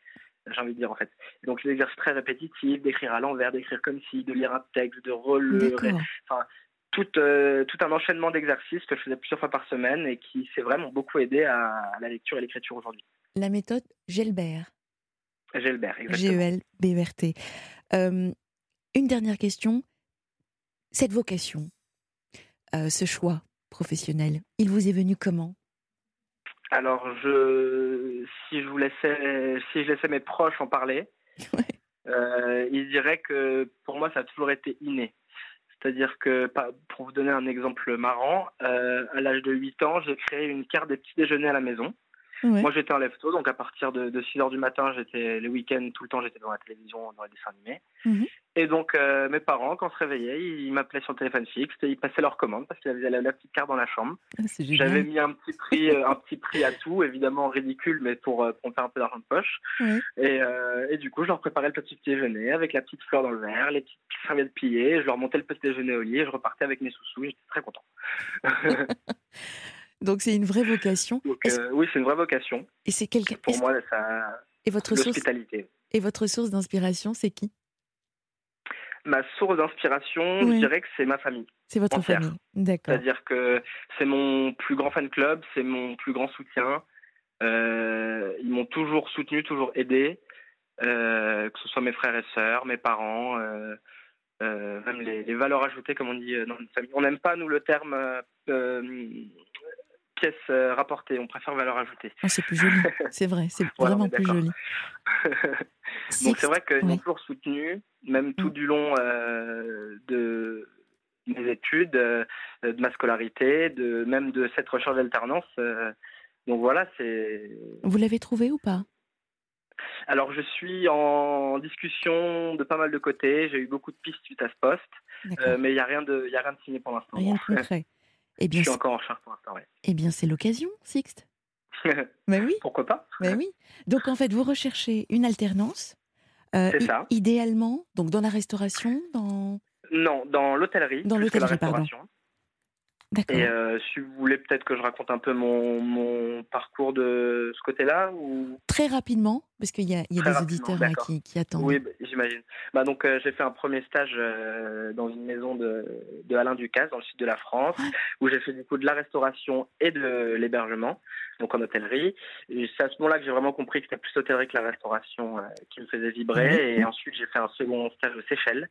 J'ai envie de dire en fait. Donc les exercices très répétitifs, d'écrire à l'envers, d'écrire comme si, de lire un texte, de relever. Enfin, tout, euh, tout un enchaînement d'exercices que je faisais plusieurs fois par semaine et qui s'est vraiment beaucoup aidé à, à la lecture et l'écriture aujourd'hui. La méthode Gelbert. Gelbert, exactement. G-E-L-B-E-R-T. Euh, une dernière question. Cette vocation, euh, ce choix professionnel, il vous est venu comment? Alors, je, si je vous laissais, si je laissais mes proches en parler, Ouais. euh, ils diraient que pour moi, ça a toujours été inné. C'est-à-dire que, pour vous donner un exemple marrant, euh, à l'âge de 8 ans, j'ai créé une carte des petits déjeuners à la maison. Ouais. Moi, j'étais un lève-tôt, donc à partir de, de 6 heures du matin, j'étais les week-ends, tout le temps, j'étais dans la télévision, dans les dessins animés. Mhm. Et donc, euh, mes parents, quand on se réveillait, ils m'appelaient sur le téléphone fixe et ils passaient leur commande parce qu'ils avaient la, la petite carte dans la chambre. Ah, J'avais mis un petit prix, euh, un petit prix à tout, évidemment ridicule, mais pour, euh, pour me faire un peu d'argent de poche. Et, euh, et du coup, je leur préparais le petit déjeuner avec la petite fleur dans le verre, les petites serviettes pliées. Je leur montais le petit déjeuner au lit et je repartais avec mes sous-sous. J'étais très content. Donc c'est une vraie vocation. Donc, euh, oui, c'est une vraie vocation. Et c'est quelqu'un. Pour moi, ça, Et votre source l'hospitalité. et votre source d'inspiration, c'est qui? Ma source d'inspiration, Oui. je dirais que c'est ma famille. C'est votre Entière. famille. D'accord. C'est-à-dire que c'est mon plus grand fan club, c'est mon plus grand soutien. Euh, ils m'ont toujours soutenu, toujours aidé, euh, que ce soit mes frères et sœurs, mes parents, même les, les valeurs ajoutées, comme on dit dans une famille. On n'aime pas, nous, le terme pièce euh, rapportée, on préfère valeur ajoutée. Oh, c'est plus joli. C'est vrai. C'est Voilà, vraiment plus joli. Donc c'est vrai qu'ils m'ont oui. toujours soutenu, même tout Mm. du long euh, de mes études, euh, de ma scolarité, de même de cette recherche d'alternance. euh, donc voilà, c'est. Vous l'avez trouvé ou pas? Alors je suis en discussion de pas mal de côtés. J'ai eu beaucoup de pistes suite à ce poste, euh, mais il n'y a rien de, y a rien de signé pour l'instant. Rien de concret. Eh Je bien, suis c'est- encore en recherche pour l'instant. ouais. eh bien, c'est l'occasion, Sixte. Mais oui. Pourquoi pas? Mais oui. Donc en fait, vous recherchez une alternance. euh, C'est ça. Idéalement, donc dans la restauration, dans. Non, dans l'hôtellerie. Dans l'hôtellerie, pardon. Et euh, si vous voulez peut-être que je raconte un peu mon, mon parcours de ce côté-là ou? Très rapidement, parce qu'il y a, y des auditeurs là, d'accord. qui, qui attendent. Oui, bah, j'imagine. Bah, donc euh, j'ai fait un premier stage euh, dans une maison de, de Alain Ducasse dans le sud de la France, où j'ai fait du coup de la restauration et de l'hébergement, donc en hôtellerie. C'est à ce moment-là que j'ai vraiment compris que c'était plus l'hôtellerie que la restauration qui me faisait vibrer. Et ensuite j'ai fait un second stage aux Seychelles,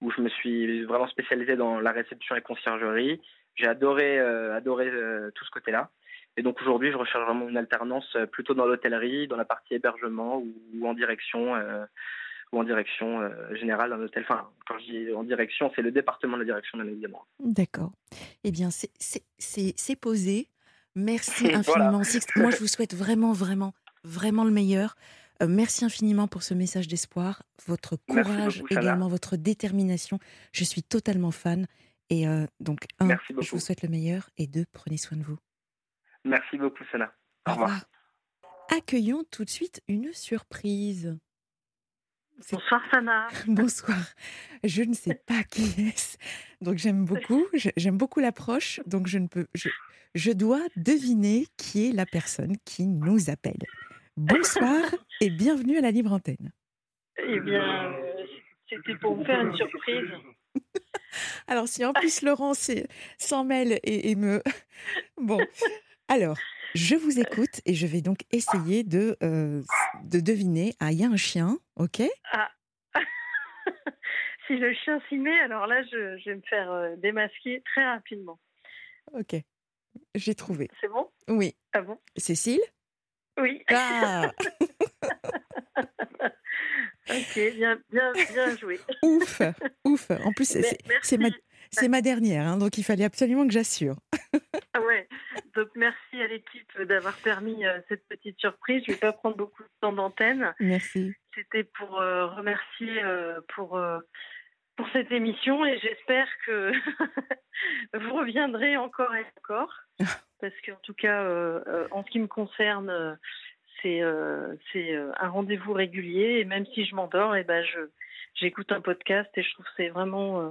où je me suis vraiment spécialisé dans la réception et conciergerie. J'ai adoré, euh, adoré euh, tout ce côté-là. Et donc aujourd'hui, je recherche vraiment une alternance euh, plutôt dans l'hôtellerie, dans la partie hébergement ou, en direction, euh, ou en direction euh, générale d'un hôtel. Enfin, quand je dis en direction, c'est le département de la direction, bien évidemment. D'accord. Eh bien, c'est- posé. Merci Voilà. infiniment, Sixte. Moi, je vous souhaite vraiment, vraiment, vraiment le meilleur. Euh, merci infiniment pour ce message d'espoir, votre courage, beaucoup, également votre détermination. Je suis totalement fan. Et euh, donc, un, Merci je vous souhaite le meilleur. Et deux, prenez soin de vous. Merci beaucoup, Sana. Au revoir. Accueillons tout de suite une surprise. Bonsoir Sana. Bonsoir. Je ne sais pas qui est-ce. Donc j'aime beaucoup, j'aime beaucoup l'approche. Donc je ne peux, je, je dois deviner qui est la personne qui nous appelle. Bonsoir et bienvenue à la libre antenne. Eh bien, euh, c'était pour vous faire une surprise. Alors si en plus Laurent s'en mêle et, et me, bon, alors je vous écoute et je vais donc essayer de euh, de deviner. Ah, il y a un chien, ok? Si le chien s'y met, alors là, je, je vais me faire euh, démasquer très rapidement. Ok, j'ai trouvé. C'est bon? Oui, Ah bon? Cécile? Oui. Ah, ok, bien, bien, bien joué. ouf, ouf. En plus c'est- ma dernière, hein, donc il fallait absolument que j'assure. Ah ouais. Donc merci à l'équipe d'avoir permis euh, cette petite surprise. Je vais pas prendre beaucoup de temps d'antenne. Merci. C'était pour euh, remercier euh, pour pour cette émission et j'espère que vous reviendrez encore et encore parce qu'en tout cas en ce qui me concerne c'est euh, euh, un rendez-vous régulier et même si je m'endors et ben je j'écoute un podcast et je trouve que c'est vraiment euh,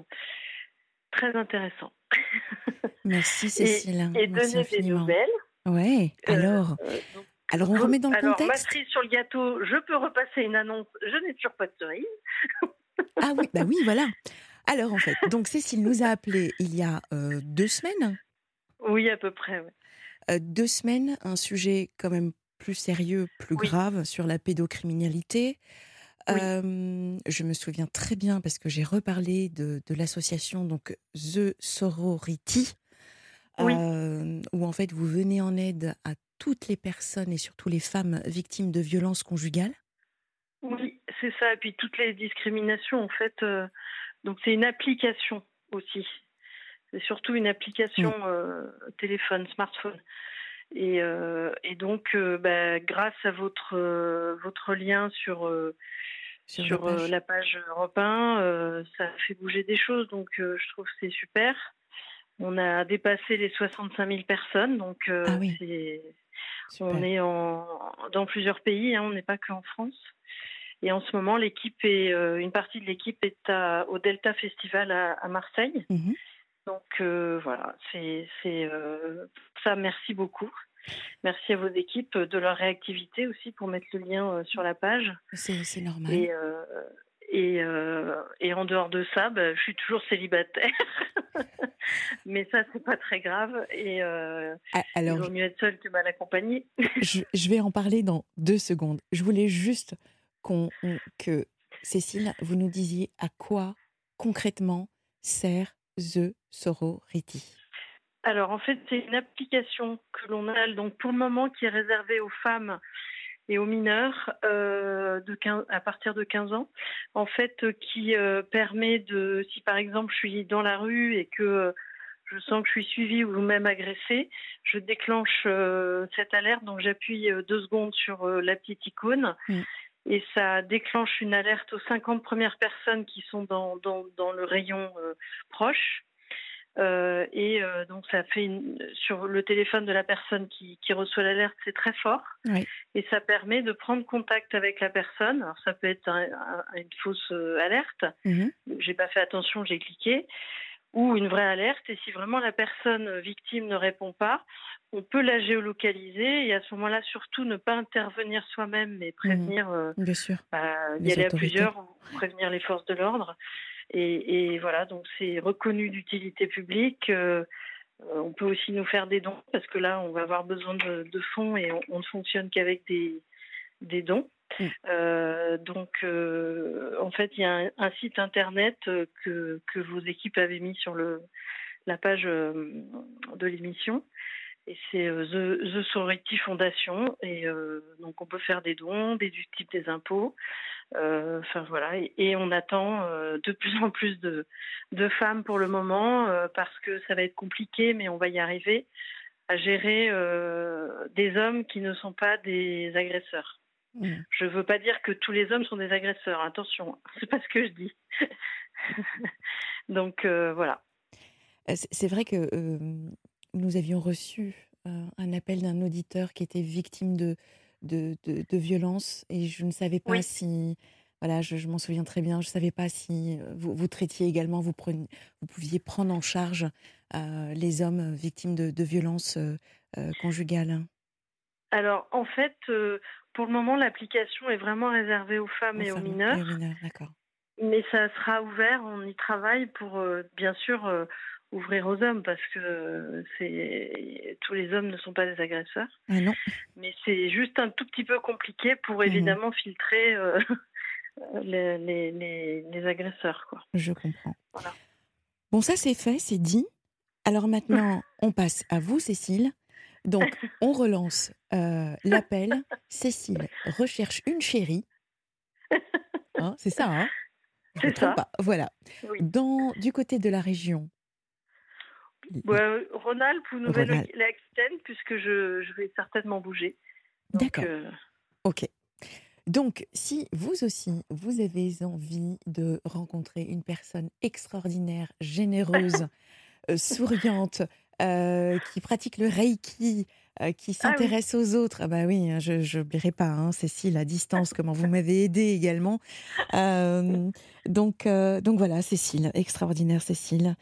très intéressant Merci Cécile. et Merci donner des nouvelles Ouais, alors, donc, alors on remet dans le alors, ma contexte cerise sur le gâteau, je peux repasser une annonce. Je n'ai toujours pas de cerise. Ah oui, bah oui, voilà. Alors en fait, donc Cécile nous a appelé il y a euh, deux semaines. Oui, à peu près. ouais. Euh, deux semaines, un sujet quand même plus sérieux, plus Oui. grave sur la pédocriminalité. Oui. Euh, je me souviens très bien parce que j'ai reparlé de, de l'association donc The Sorority, Oui. euh, où en fait vous venez en aide à toutes les personnes et surtout les femmes victimes de violences conjugales. Oui, c'est ça. Et puis toutes les discriminations, en fait. euh, donc c'est une application aussi. C'est surtout une application euh, téléphone, smartphone. Et, euh, et donc, euh, bah, grâce à votre euh, votre lien sur Sur sur, la euh, page. la page Europe 1, euh, ça fait bouger des choses. Donc, euh, je trouve que c'est super. On a dépassé les 65 000 personnes. Donc, Ah oui. on est en, dans plusieurs pays, hein, on n'est pas qu'en France. Et en ce moment, l'équipe est, une partie de l'équipe est à- au Delta Festival à, à Marseille. Mhm. Donc euh, voilà, c'est euh, ça. Merci beaucoup. Merci à vos équipes de leur réactivité aussi pour mettre le lien euh, sur la page. C'est normal. Et, et, euh, et en dehors de ça, bah, je suis toujours célibataire. Mais ça, c'est pas très grave. Et euh, Ah, il Alors, vaut mieux être seul que mal accompagné. je, je vais en parler dans deux secondes. Je voulais juste qu'on, on- que Cécile, vous nous disiez à quoi concrètement sert The Sorority. Alors en fait, c'est une application que l'on a donc pour le moment qui est réservée aux femmes et aux mineurs euh, de 15, à partir de 15 ans, en fait, euh, qui euh, permet de, si par exemple je suis dans la rue et que euh, je sens que je suis suivie ou même agressée, je déclenche cette alerte, donc j'appuie deux secondes sur la petite icône. Mm. Et ça déclenche une alerte aux 50 premières personnes qui sont dans, dans, dans le rayon euh, proche. Euh, et euh, donc ça fait une, sur le téléphone de la personne qui, qui reçoit l'alerte, c'est très fort. Oui. Et ça permet de prendre contact avec la personne. Alors ça peut être un- un- une fausse alerte. Mhm. J'ai pas fait attention, j'ai cliqué. Ou une vraie alerte. Et si vraiment la personne victime ne répond pas, on peut la géolocaliser et à ce moment-là surtout ne pas intervenir soi-même, mais prévenir euh, Bien sûr. bah, y aller à plusieurs ou prévenir les forces de l'ordre. Et, et voilà, donc c'est reconnu d'utilité publique. Euh, euh, on peut aussi nous faire des dons parce que là, on va avoir besoin de, de fonds et on, on ne fonctionne qu'avec des, des dons. Mm. Euh, donc, euh, en fait, il y a un, site internet euh, que, vos équipes avaient mis sur la page de l'émission. Et c'est The, The Sorority Foundation. Et donc, on peut faire des dons, déductibles des impôts. Enfin, voilà. Et, on attend de plus en plus de, femmes pour le moment parce que ça va être compliqué, mais on va y arriver à gérer des hommes qui ne sont pas des agresseurs. Je ne veux pas dire que tous les hommes sont des agresseurs. Attention, c'est pas ce que je dis. Donc euh, voilà. Euh, C'est vrai que euh, nous avions reçu euh, un appel d'un auditeur qui était victime de, de, de, de violences et je ne savais pas Oui. si, voilà, je, je m'en souviens très bien, je ne savais pas si vous, vous traitiez également, vous, preniez, vous pouviez prendre en charge les hommes victimes de, violences conjugales. Alors en fait, euh, pour le moment, l'application est vraiment réservée aux femmes et aux femmes mineurs. et aux mineurs, d'accord. Mais ça sera ouvert, on y travaille pour euh, bien sûr euh, ouvrir aux hommes parce que euh, c'est tous les hommes ne sont pas des agresseurs. Ah non, Mais c'est juste un tout petit peu compliqué pour Mhm. évidemment filtrer euh, les, les, les, les agresseurs. Quoi. je comprends. Voilà. Bon, ça c'est fait, c'est dit. Alors maintenant, on passe à vous, Cécile. Donc, on relance euh, l'appel. Cécile recherche une chérie. Hein, c'est ça, hein? Je ça. pas. Voilà. Oui. Dans, du côté de la région. Ouais, Rhône-Alpes ou. Nouvelle-Aquitaine, puisque je, je vais certainement bouger. D'accord. euh, Ok. Donc, si vous aussi, vous avez envie de rencontrer une personne extraordinaire, généreuse, euh, souriante, euh, qui pratique le Reiki, euh, qui Ah oui. s'intéresse aux autres, ah bah oui, hein, je n'oublierai pas, hein, Cécile, à distance, comment vous m'avez aidé également. Euh, donc, donc voilà, Cécile, extraordinaire Cécile,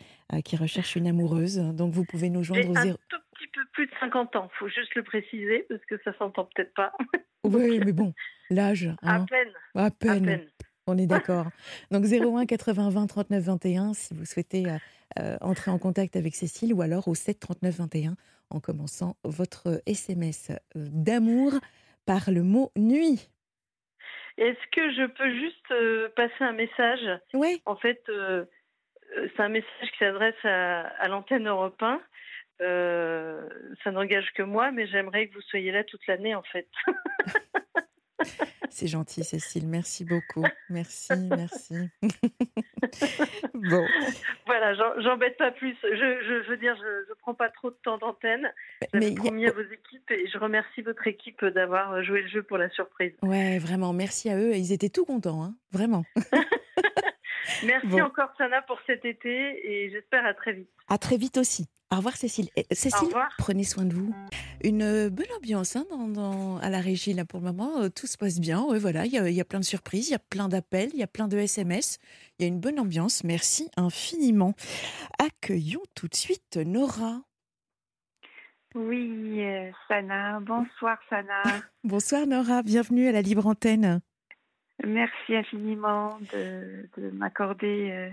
qui recherche une amoureuse. Donc, vous pouvez nous joindre au un zéro. tout petit peu plus de 50 ans, faut juste le préciser parce que ça s'entend peut-être pas. Oui, mais bon, l'âge, À hein, peine, à à peine. peine. On est d'accord. Donc 01 80 20 39 21 si vous souhaitez entrer en contact avec Cécile ou alors au 7 39 21 en commençant votre SMS d'amour par le mot nuit. Est-ce que je peux juste passer un message? Oui. En fait, c'est un message qui s'adresse à, à l'antenne Europe 1. Euh, ça n'engage que moi, mais j'aimerais que vous soyez là toute l'année en fait. C'est gentil, Cécile. Merci beaucoup. Merci, merci. bon. Voilà, j'embête pas plus. Je, je, veux dire, je ne prends pas trop de temps d'antenne. Mais promis à vos équipes et je remercie votre équipe d'avoir joué le jeu pour la surprise. Ouais, vraiment. Merci à eux. Ils étaient tout contents, hein vraiment. Merci encore, Sana, pour cet été et j'espère à très vite. À très vite aussi. Au revoir Cécile. Cécile, prenez soin de vous. Une euh, bonne ambiance hein, dans, à la régie là pour le moment. Euh, tout se passe bien. Ouais, voilà, il y, y, a plein de surprises, il y a plein d'appels, il y a plein de SMS. Il y a une bonne ambiance. Merci infiniment. Accueillons tout de suite Nora. Oui, euh, Sana. Bonsoir Sana. Bonsoir Nora. Bienvenue à la Libre Antenne. Merci infiniment de, de m'accorder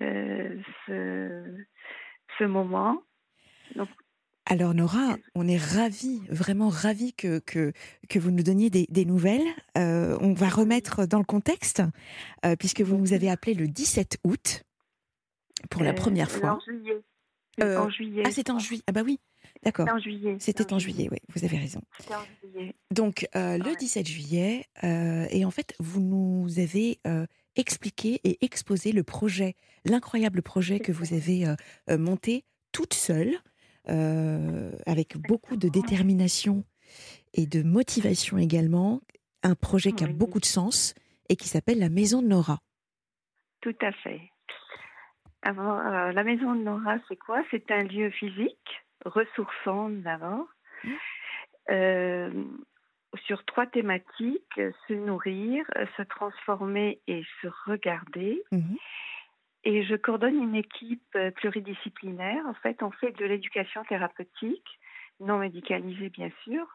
euh, ce ce moment. alors Nora, on est ravis, vraiment ravis que, que, que vous nous donniez des, des nouvelles. Euh, on va remettre dans le contexte, euh, puisque vous nous avez appelé le 17 août pour la euh, première fois. En juillet. en juillet. Ah, c'est en juillet. Ah bah oui, d'accord. C'était en juillet. C'était en juillet, oui, vous avez raison. En juillet. Donc, le 17 juillet, et en fait, vous nous avez expliquer et exposer le projet, l'incroyable projet que vous avez euh, euh, monté toute seule, euh, avec beaucoup de détermination et de motivation également. Un projet qui a beaucoup de sens et qui s'appelle la Maison de Nora. Tout à fait. Alors, la Maison de Nora, c'est quoi? C'est un lieu physique, ressourçant d'abord. Sur trois thématiques, se nourrir, se transformer et se regarder. Mhm. Et je coordonne une équipe pluridisciplinaire. En fait, on fait de l'éducation thérapeutique, non médicalisée bien sûr.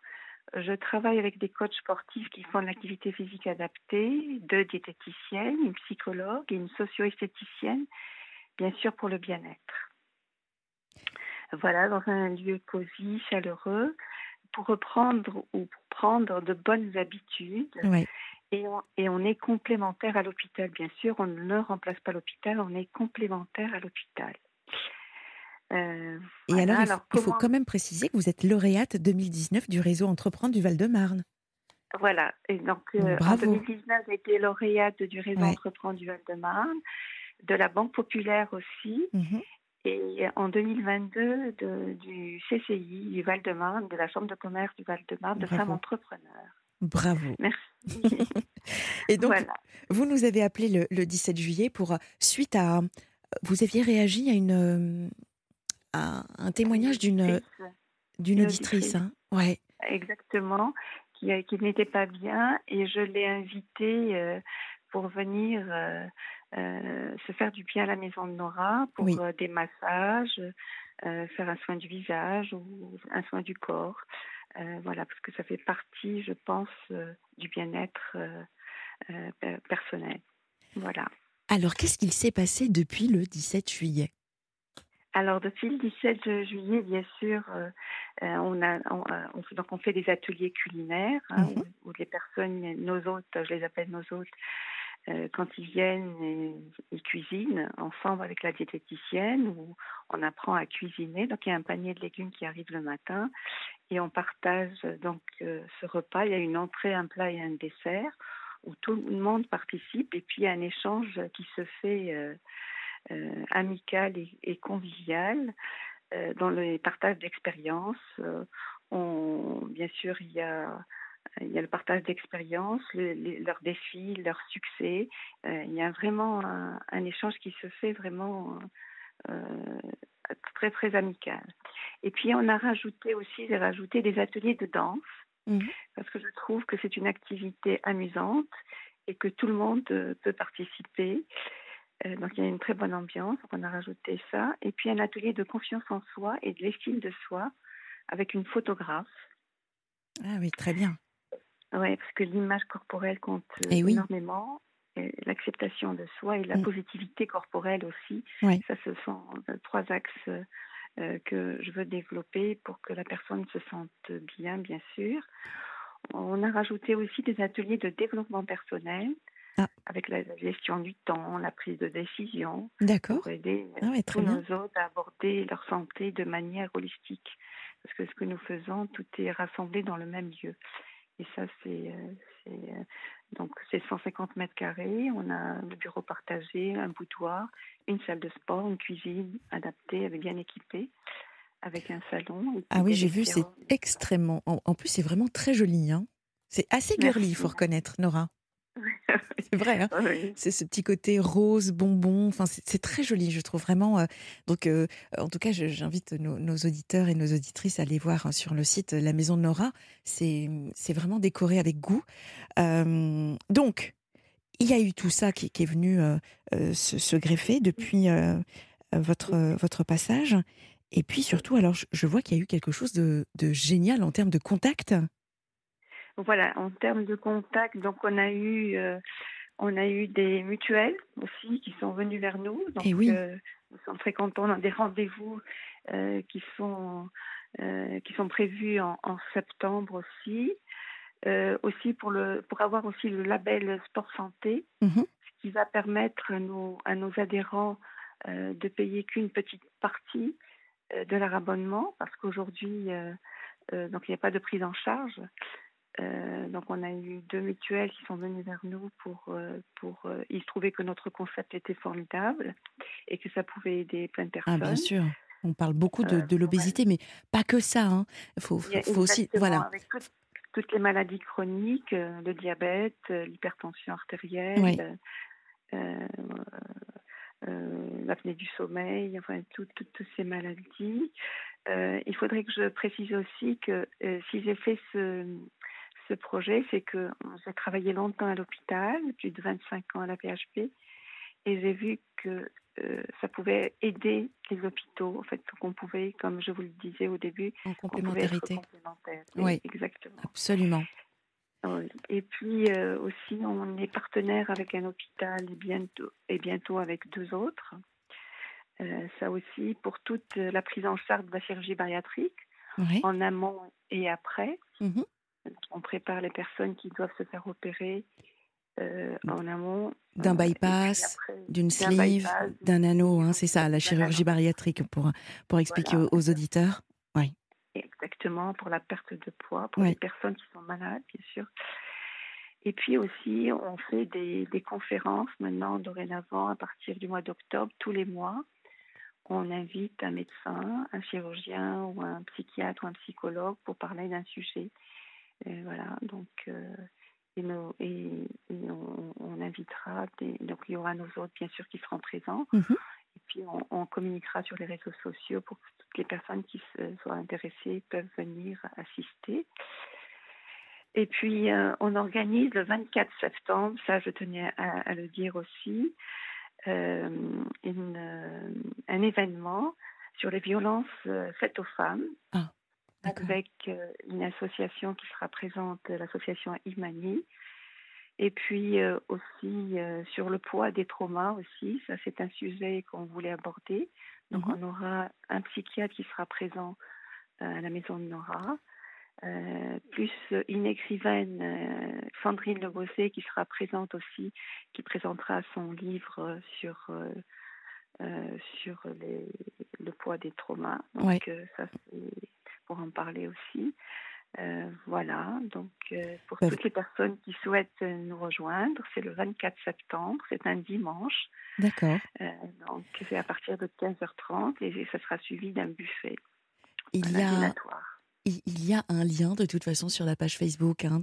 Je travaille avec des coachs sportifs qui font de l'activité physique adaptée, deux diététiciennes, une psychologue et une socio-esthéticienne, bien sûr pour le bien-être. Voilà, dans un lieu cosy, chaleureux, pour reprendre ou pour prendre de bonnes habitudes. Et, on, et on est complémentaire à l'hôpital, bien sûr. On ne remplace pas l'hôpital, on est complémentaire à l'hôpital. Euh, et alors, il, faut quand même préciser que vous êtes lauréate 2019 du réseau Entreprendre du Val-de-Marne. Voilà, et donc euh, en 2019, j'ai été lauréate du réseau Entreprendre du Val-de-Marne, de la Banque Populaire aussi, mhm et en 2022 de, du CCI du Val-de-Marne, de la Chambre de commerce du Val-de-Marne, de femmes entrepreneurs. Bravo. Merci. et donc, vous nous avez appelé le, le, 17 juillet pour, suite à, vous aviez réagi à une, à un témoignage d'une d'une auditrice, hein ouais. Exactement, qui, qui n'était pas bien, et je l'ai invitée euh, pour venir euh, euh, se faire du bien à la maison de Nora pour euh, des massages, faire un soin du visage ou un soin du corps. voilà, parce que ça fait partie, je pense, du bien-être personnel. Voilà. Alors, qu'est-ce qu'il s'est passé depuis le 17 juillet? Alors depuis le 17 juillet, bien sûr, on a on, donc on fait des ateliers culinaires hein, mmh où, les personnes, nos hôtes, je les appelle nos hôtes, quand ils viennent, ils, cuisinent ensemble avec la diététicienne où on apprend à cuisiner. Donc il y a un panier de légumes qui arrive le matin et on partage donc euh, ce repas. Il y a une entrée, un plat et un dessert où tout le monde participe et puis il y a un échange qui se fait euh, amical et, convivial dans le partage d'expériences. bien sûr, il y a il y a le partage d'expériences, leurs défis, leurs succès. Euh, il y a vraiment un, échange qui se fait vraiment euh, très très amical. Et puis on a rajouté aussi, j'ai rajouté des ateliers de danse mhm. parce que je trouve que c'est une activité amusante et que tout le monde euh, peut participer. donc il y a une très bonne ambiance. On a rajouté ça. Et puis un atelier de confiance en soi et de l'estime de soi avec une photographe. Ah oui, très bien. Oui, parce que l'image corporelle compte eh énormément. l'acceptation de soi et la mm. positivité corporelle aussi. Ça, ce sont trois axes que je veux développer pour que la personne se sente bien, bien sûr. On a rajouté aussi des ateliers de développement personnel ah. avec la gestion du temps, la prise de décision, pour aider ah tous nos autres à aborder leur santé de manière holistique. Parce que ce que nous faisons, tout est rassemblé dans le même lieu. Et ça, c'est euh, euh, donc c'est 150 mètres carrés. On a le bureau partagé, un boudoir, une salle de sport, une cuisine adaptée, bien équipée, avec un salon. Ah oui, j'ai vu, c'est extrêmement. En, plus, c'est vraiment très joli. Hein. C'est assez girly, il faut reconnaître, Nora. c'est vrai, hein. c'est ce petit côté rose, bonbon. Enfin, c'est très joli, je trouve vraiment. Euh, donc, euh, en tout cas, j'invite nos, auditeurs et nos auditrices à aller voir hein, sur le site La Maison de Nora. C'est vraiment décoré avec goût. Euh, donc, il y a eu tout ça qui, est venu se, greffer depuis votre, votre passage. Et puis surtout, alors, je, vois qu'il y a eu quelque chose de, de génial en termes de contact. Voilà, en termes de contact, donc on a eu, euh, on a eu des mutuelles aussi qui sont venues vers nous. Donc, Et eh oui. Euh, nous sommes très contents. Des rendez-vous euh, qui sont qui sont prévus en, septembre aussi. aussi pour le pour avoir aussi le label sport santé, mmh ce qui va permettre à nos, à nos adhérents de payer qu'une petite partie de leur abonnement parce qu'aujourd'hui donc il n'y a pas de prise en charge. Euh, donc on a eu deux mutuelles qui sont venues vers nous pour euh, pour euh, ils trouvaient que notre concept était formidable et que ça pouvait aider plein de personnes. Ah bien sûr. On parle beaucoup de, l'obésité, mais pas que ça. Hein. Faut, faut, aussi voilà. Avec toutes les maladies chroniques, le diabète, l'hypertension artérielle, l'apnée du sommeil, enfin toutes ces maladies. il faudrait que je précise aussi que si j'ai fait ce, ce projet, c'est que j'ai travaillé longtemps à l'hôpital, plus de 25 ans à la PHP, et j'ai vu que euh, ça pouvait aider les hôpitaux, en fait, qu'on pouvait, comme je vous le disais au début, en complémentarité. Oui, exactement. Absolument. Et puis euh, aussi, on est partenaire avec un hôpital et bientôt, et bientôt avec deux autres. Euh, ça aussi pour toute la prise en charge de la chirurgie bariatrique, en amont et après. Mm-hmm. On prépare les personnes qui doivent se faire opérer euh, en amont. D'un euh, bypass, d'une sleeve, d'un anneau, hein, c'est ça, la chirurgie bariatrique pour, pour expliquer aux, auditeurs. Oui. Exactement, pour la perte de poids, pour les personnes qui sont malades, bien sûr. Et puis aussi, on fait des, des conférences maintenant, dorénavant, à partir du mois d'octobre, tous les mois. On invite un médecin, un chirurgien ou un psychiatre ou un psychologue pour parler d'un sujet. Et voilà, donc euh, et, et, on, invitera, des, donc il y aura nos autres bien sûr qui seront présents. Mhm. Et puis on, communiquera sur les réseaux sociaux pour que toutes les personnes qui se, soient intéressées peuvent venir assister. Et puis euh, on organise le 24 septembre, ça je tenais à, le dire aussi, euh, une, un événement sur les violences faites aux femmes. Ah avec euh, une association qui sera présente, l'association Imani. Et puis euh, aussi euh, sur le poids des traumas aussi, ça c'est un sujet qu'on voulait aborder. Donc mhm. on aura un psychiatre qui sera présent à la maison de Nora, plus une écrivaine, Sandrine Lebossé, qui sera présente aussi, qui présentera son livre sur sur les, le poids des traumas. Donc ça c'est pour en parler aussi. Euh, voilà, donc euh, pour bah, toutes les personnes qui souhaitent nous rejoindre, c'est le 24 septembre, c'est un dimanche. D'accord. Euh, donc c'est à partir de 15h30 et ça sera suivi d'un buffet. Il y, a, il y a un lien de toute façon sur la page Facebook hein,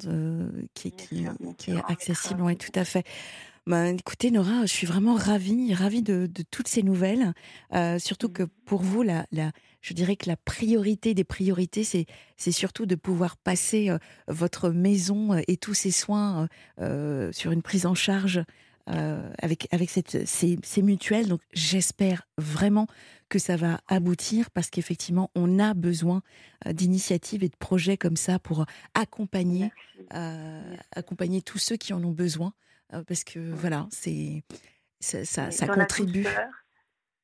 qui, qui, qui est accessible, oui, tout à fait. Bah, écoutez, Nora, je suis vraiment ravie, ravie de, de toutes ces nouvelles. Euh, surtout que pour vous, la, la, je dirais que la priorité des priorités, c'est, c'est surtout de pouvoir passer euh, votre maison euh, et tous ces soins euh, sur une prise en charge avec, avec cette, ces, ces mutuelles. Donc, j'espère vraiment que ça va aboutir parce qu'effectivement, on a besoin d'initiatives et de projets comme ça pour accompagner, accompagner tous ceux qui en ont besoin. Parce que voilà, c'est ça, ça, ça Dans la contribue. douceur,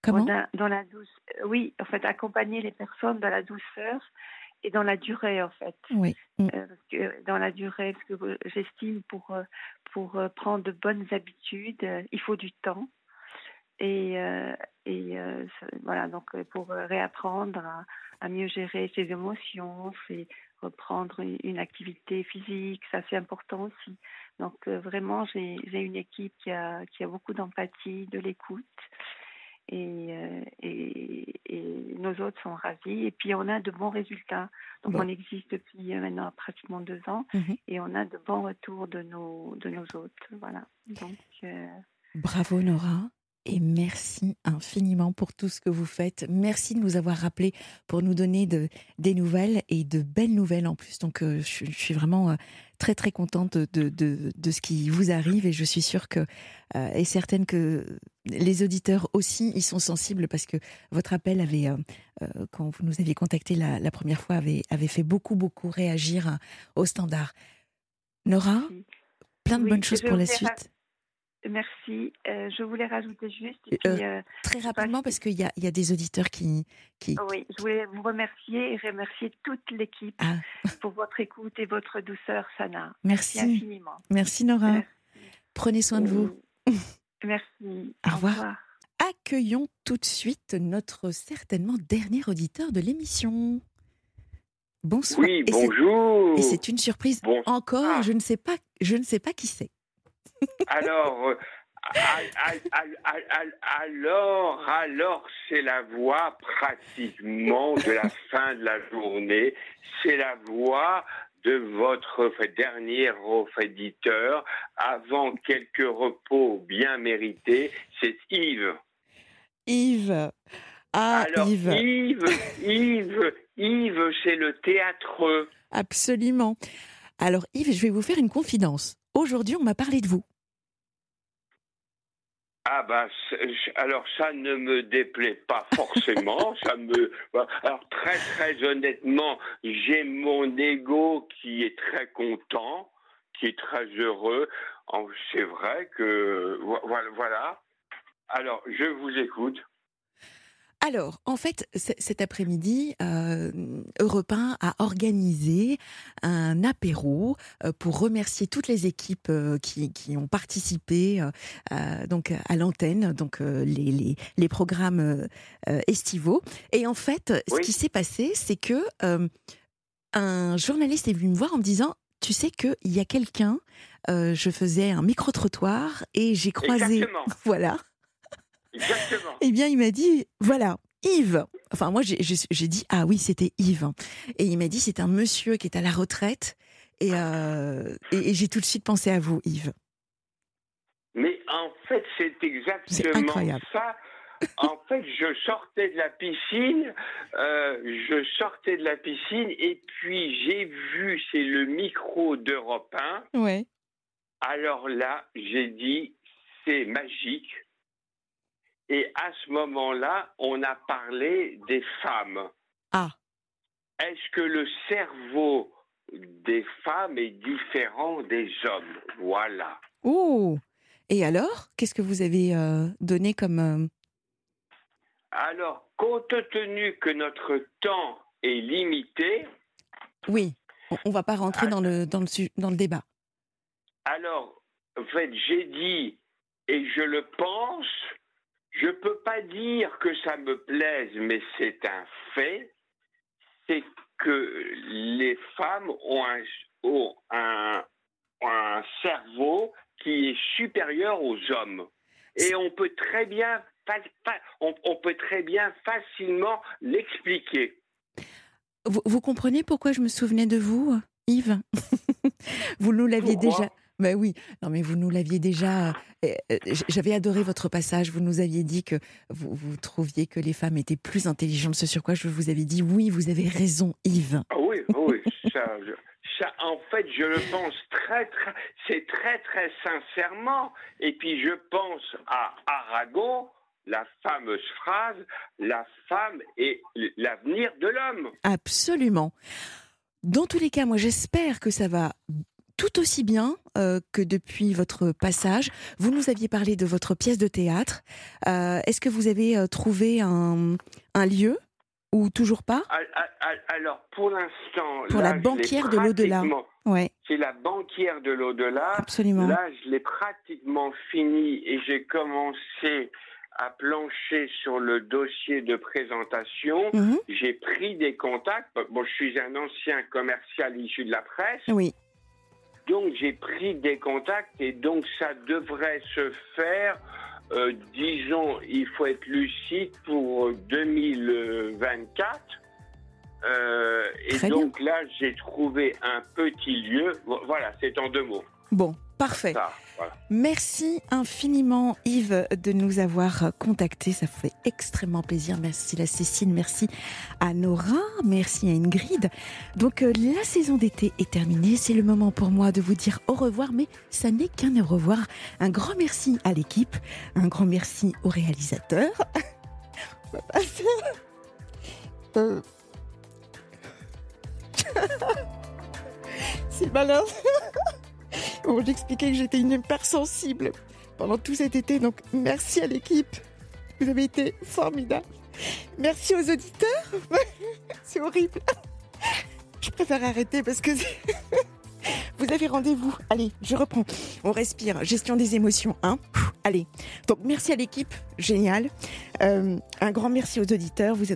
Comment? dans, dans la douce, oui, en fait, accompagner les personnes dans la douceur et dans la durée, en fait. Oui. Mm. Euh, parce que dans la durée, parce que j'estime pour pour prendre de bonnes habitudes, il faut du temps. Et, euh, euh, voilà, donc pour réapprendre à, à mieux gérer ses émotions, c'est reprendre une, activité physique, ça c'est important aussi. Donc euh, vraiment, j'ai une équipe qui a, qui a beaucoup d'empathie, de l'écoute. Et, euh, et, et nos autres sont ravis. Et puis on a de bons résultats. Donc Bon. on existe depuis euh, maintenant pratiquement deux ans Mhm. et on a de bons retours de nos, de nos hôtes. Voilà. Donc, euh, Bravo Nora. Et merci infiniment pour tout ce que vous faites. Merci de nous avoir rappelé pour nous donner de, des nouvelles et de belles nouvelles en plus. Donc, euh, je, je suis vraiment euh, très très contente de, de, ce qui vous arrive et je suis sûre que euh, et certaine que les auditeurs aussi y sont sensibles parce que votre appel avait, quand vous nous aviez contacté la, la première fois, avait, avait fait beaucoup beaucoup réagir au standard. Nora, plein de Oui, bonnes choses pour la suite. Merci. Euh, je voulais rajouter juste. Et Euh, puis, euh, Très rapidement, parce qu'il y a, il y a des auditeurs qui. qui... oui, je voulais vous remercier et remercier toute l'équipe Ah. pour votre écoute et votre douceur, Sana. Merci. infiniment. Merci Nora. Merci. Prenez soin de vous. Merci. Au revoir. Accueillons tout de suite notre certainement dernier auditeur de l'émission. Bonsoir. Oui, bonjour. Et c'est une surprise Bonsoir. encore. Je ne sais pas. Je ne sais pas qui c'est. Alors, euh, al- al- al- al- al- alors, alors, c'est la voix pratiquement de la fin de la journée. C'est la voix de votre dernier éditeur avant quelques repos bien mérités. C'est Yves. Yves. Ah, alors, Yves. Yves, Yves, Yves, c'est le théâtreux. Absolument. Alors, Yves, je vais vous faire une confidence. Aujourd'hui, on m'a parlé de vous. Ah bah alors ça ne me déplaît pas forcément, ça me alors très très honnêtement, j'ai mon ego qui est très content, qui est très heureux. C'est vrai que vo- voilà voilà. Alors je vous écoute. Alors, en fait, cet après-midi, euh, Europe 1 a organisé un apéro euh, pour remercier toutes les équipes euh, qui, qui ont participé euh, donc à l'antenne, donc les, les, les programmes estivaux. Et en fait, ce qui s'est passé, c'est que un journaliste est venu me voir en me disant, tu sais qu'il y a quelqu'un, euh, je faisais un micro-trottoir et j'ai croisé, Exactement. voilà. Exactement. Eh bien, il m'a dit, voilà, Yves. Enfin, moi, j'ai- dit, ah oui, c'était Yves. Et il m'a dit, c'est un monsieur qui est à la retraite. Et, euh, et, et j'ai tout de suite pensé à vous, Yves. Mais en fait, c'est exactement ça. En fait, je sortais de la piscine, euh, je sortais de la piscine et puis j'ai vu, c'est le micro d'Europe 1. Ouais. Alors là, j'ai dit, c'est magique. Et à ce moment-là, on a parlé des femmes. Ah. Est-ce que le cerveau des femmes est différent des hommes? Voilà. Oh Et alors, qu'est-ce que vous avez euh, donné comme... euh, Alors, compte tenu que notre temps est limité, Oui, on, on va pas rentrer dans le, dans, le, dans le débat. alors, en fait, j'ai dit, et je le pense, je peux pas dire que ça me plaise, mais c'est un fait, c'est que les femmes ont un, ont un, ont un cerveau qui est supérieur aux hommes. Et on peut très bien, on- on peut très bien facilement l'expliquer. Vous, vous comprenez pourquoi je me souvenais de vous, Yves? Vous nous l'aviez déjà. Ben oui, non mais vous nous l'aviez déjà. euh, euh, J'avais adoré votre passage. Vous nous aviez dit que vous, vous trouviez que les femmes étaient plus intelligentes. Ce sur quoi je vous avais dit oui, vous avez raison, Yves. Ah oui, oui, ça, je- ça, en fait, je le pense très, très, c'est très, très sincèrement. Et puis, je pense à Aragon, la fameuse phrase, la femme est l'avenir de l'homme. Absolument. Dans tous les cas, moi j'espère que ça va tout aussi bien euh, que depuis votre passage. Vous nous aviez parlé de votre pièce de théâtre. Euh, Est-ce que vous avez euh, trouvé un, un lieu ou toujours pas? Alors, pour l'instant... Pour là, la banquière de l'au-delà. Ouais, C'est la banquière de l'au-delà. absolument. Là, je l'ai pratiquement fini et j'ai commencé à plancher sur le dossier de présentation. Mhm. J'ai pris des contacts. Bon, je suis un ancien commercial issu de la presse. Oui, Donc, j'ai pris des contacts et donc ça devrait se faire. euh, disons, il faut être lucide pour 2024. Euh, et Très donc là, j'ai trouvé un petit lieu. Vo- Voilà, c'est en deux mots. bon, parfait. Voilà. Merci infiniment Yves de nous avoir contactés, ça fait extrêmement plaisir. Merci à Cécile, merci à Nora, merci à Ingrid. Donc euh, la saison d'été est terminée, c'est le moment pour moi de vous dire au revoir, mais ça n'est qu'un au revoir. Un grand merci à l'équipe, un grand merci au réalisateur. On va passer. Euh. c'est malin. J'expliquais que j'étais une hypersensible pendant tout cet été, donc merci à l'équipe. Vous avez été formidable. Merci aux auditeurs. C'est horrible. Je préfère arrêter parce que vous avez rendez-vous. Allez, je reprends. On respire. Gestion des émotions. Hein Allez. Donc merci à l'équipe. Génial. Euh, un grand merci aux auditeurs, vous,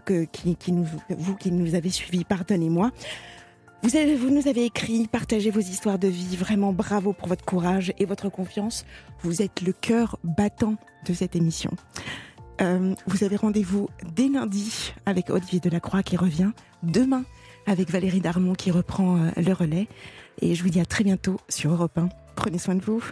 vous qui nous avez suivis. Pardonnez-moi. Vous, avez, nous avez écrit, partagé vos histoires de vie. Vraiment bravo pour votre courage et votre confiance. Vous êtes le cœur battant de cette émission. Euh, vous avez rendez-vous dès lundi avec Haute-Vie de la Croix qui revient. Demain avec Valérie Darmon qui reprend euh, le relais. Et je vous dis à très bientôt sur Europe 1. Prenez soin de vous.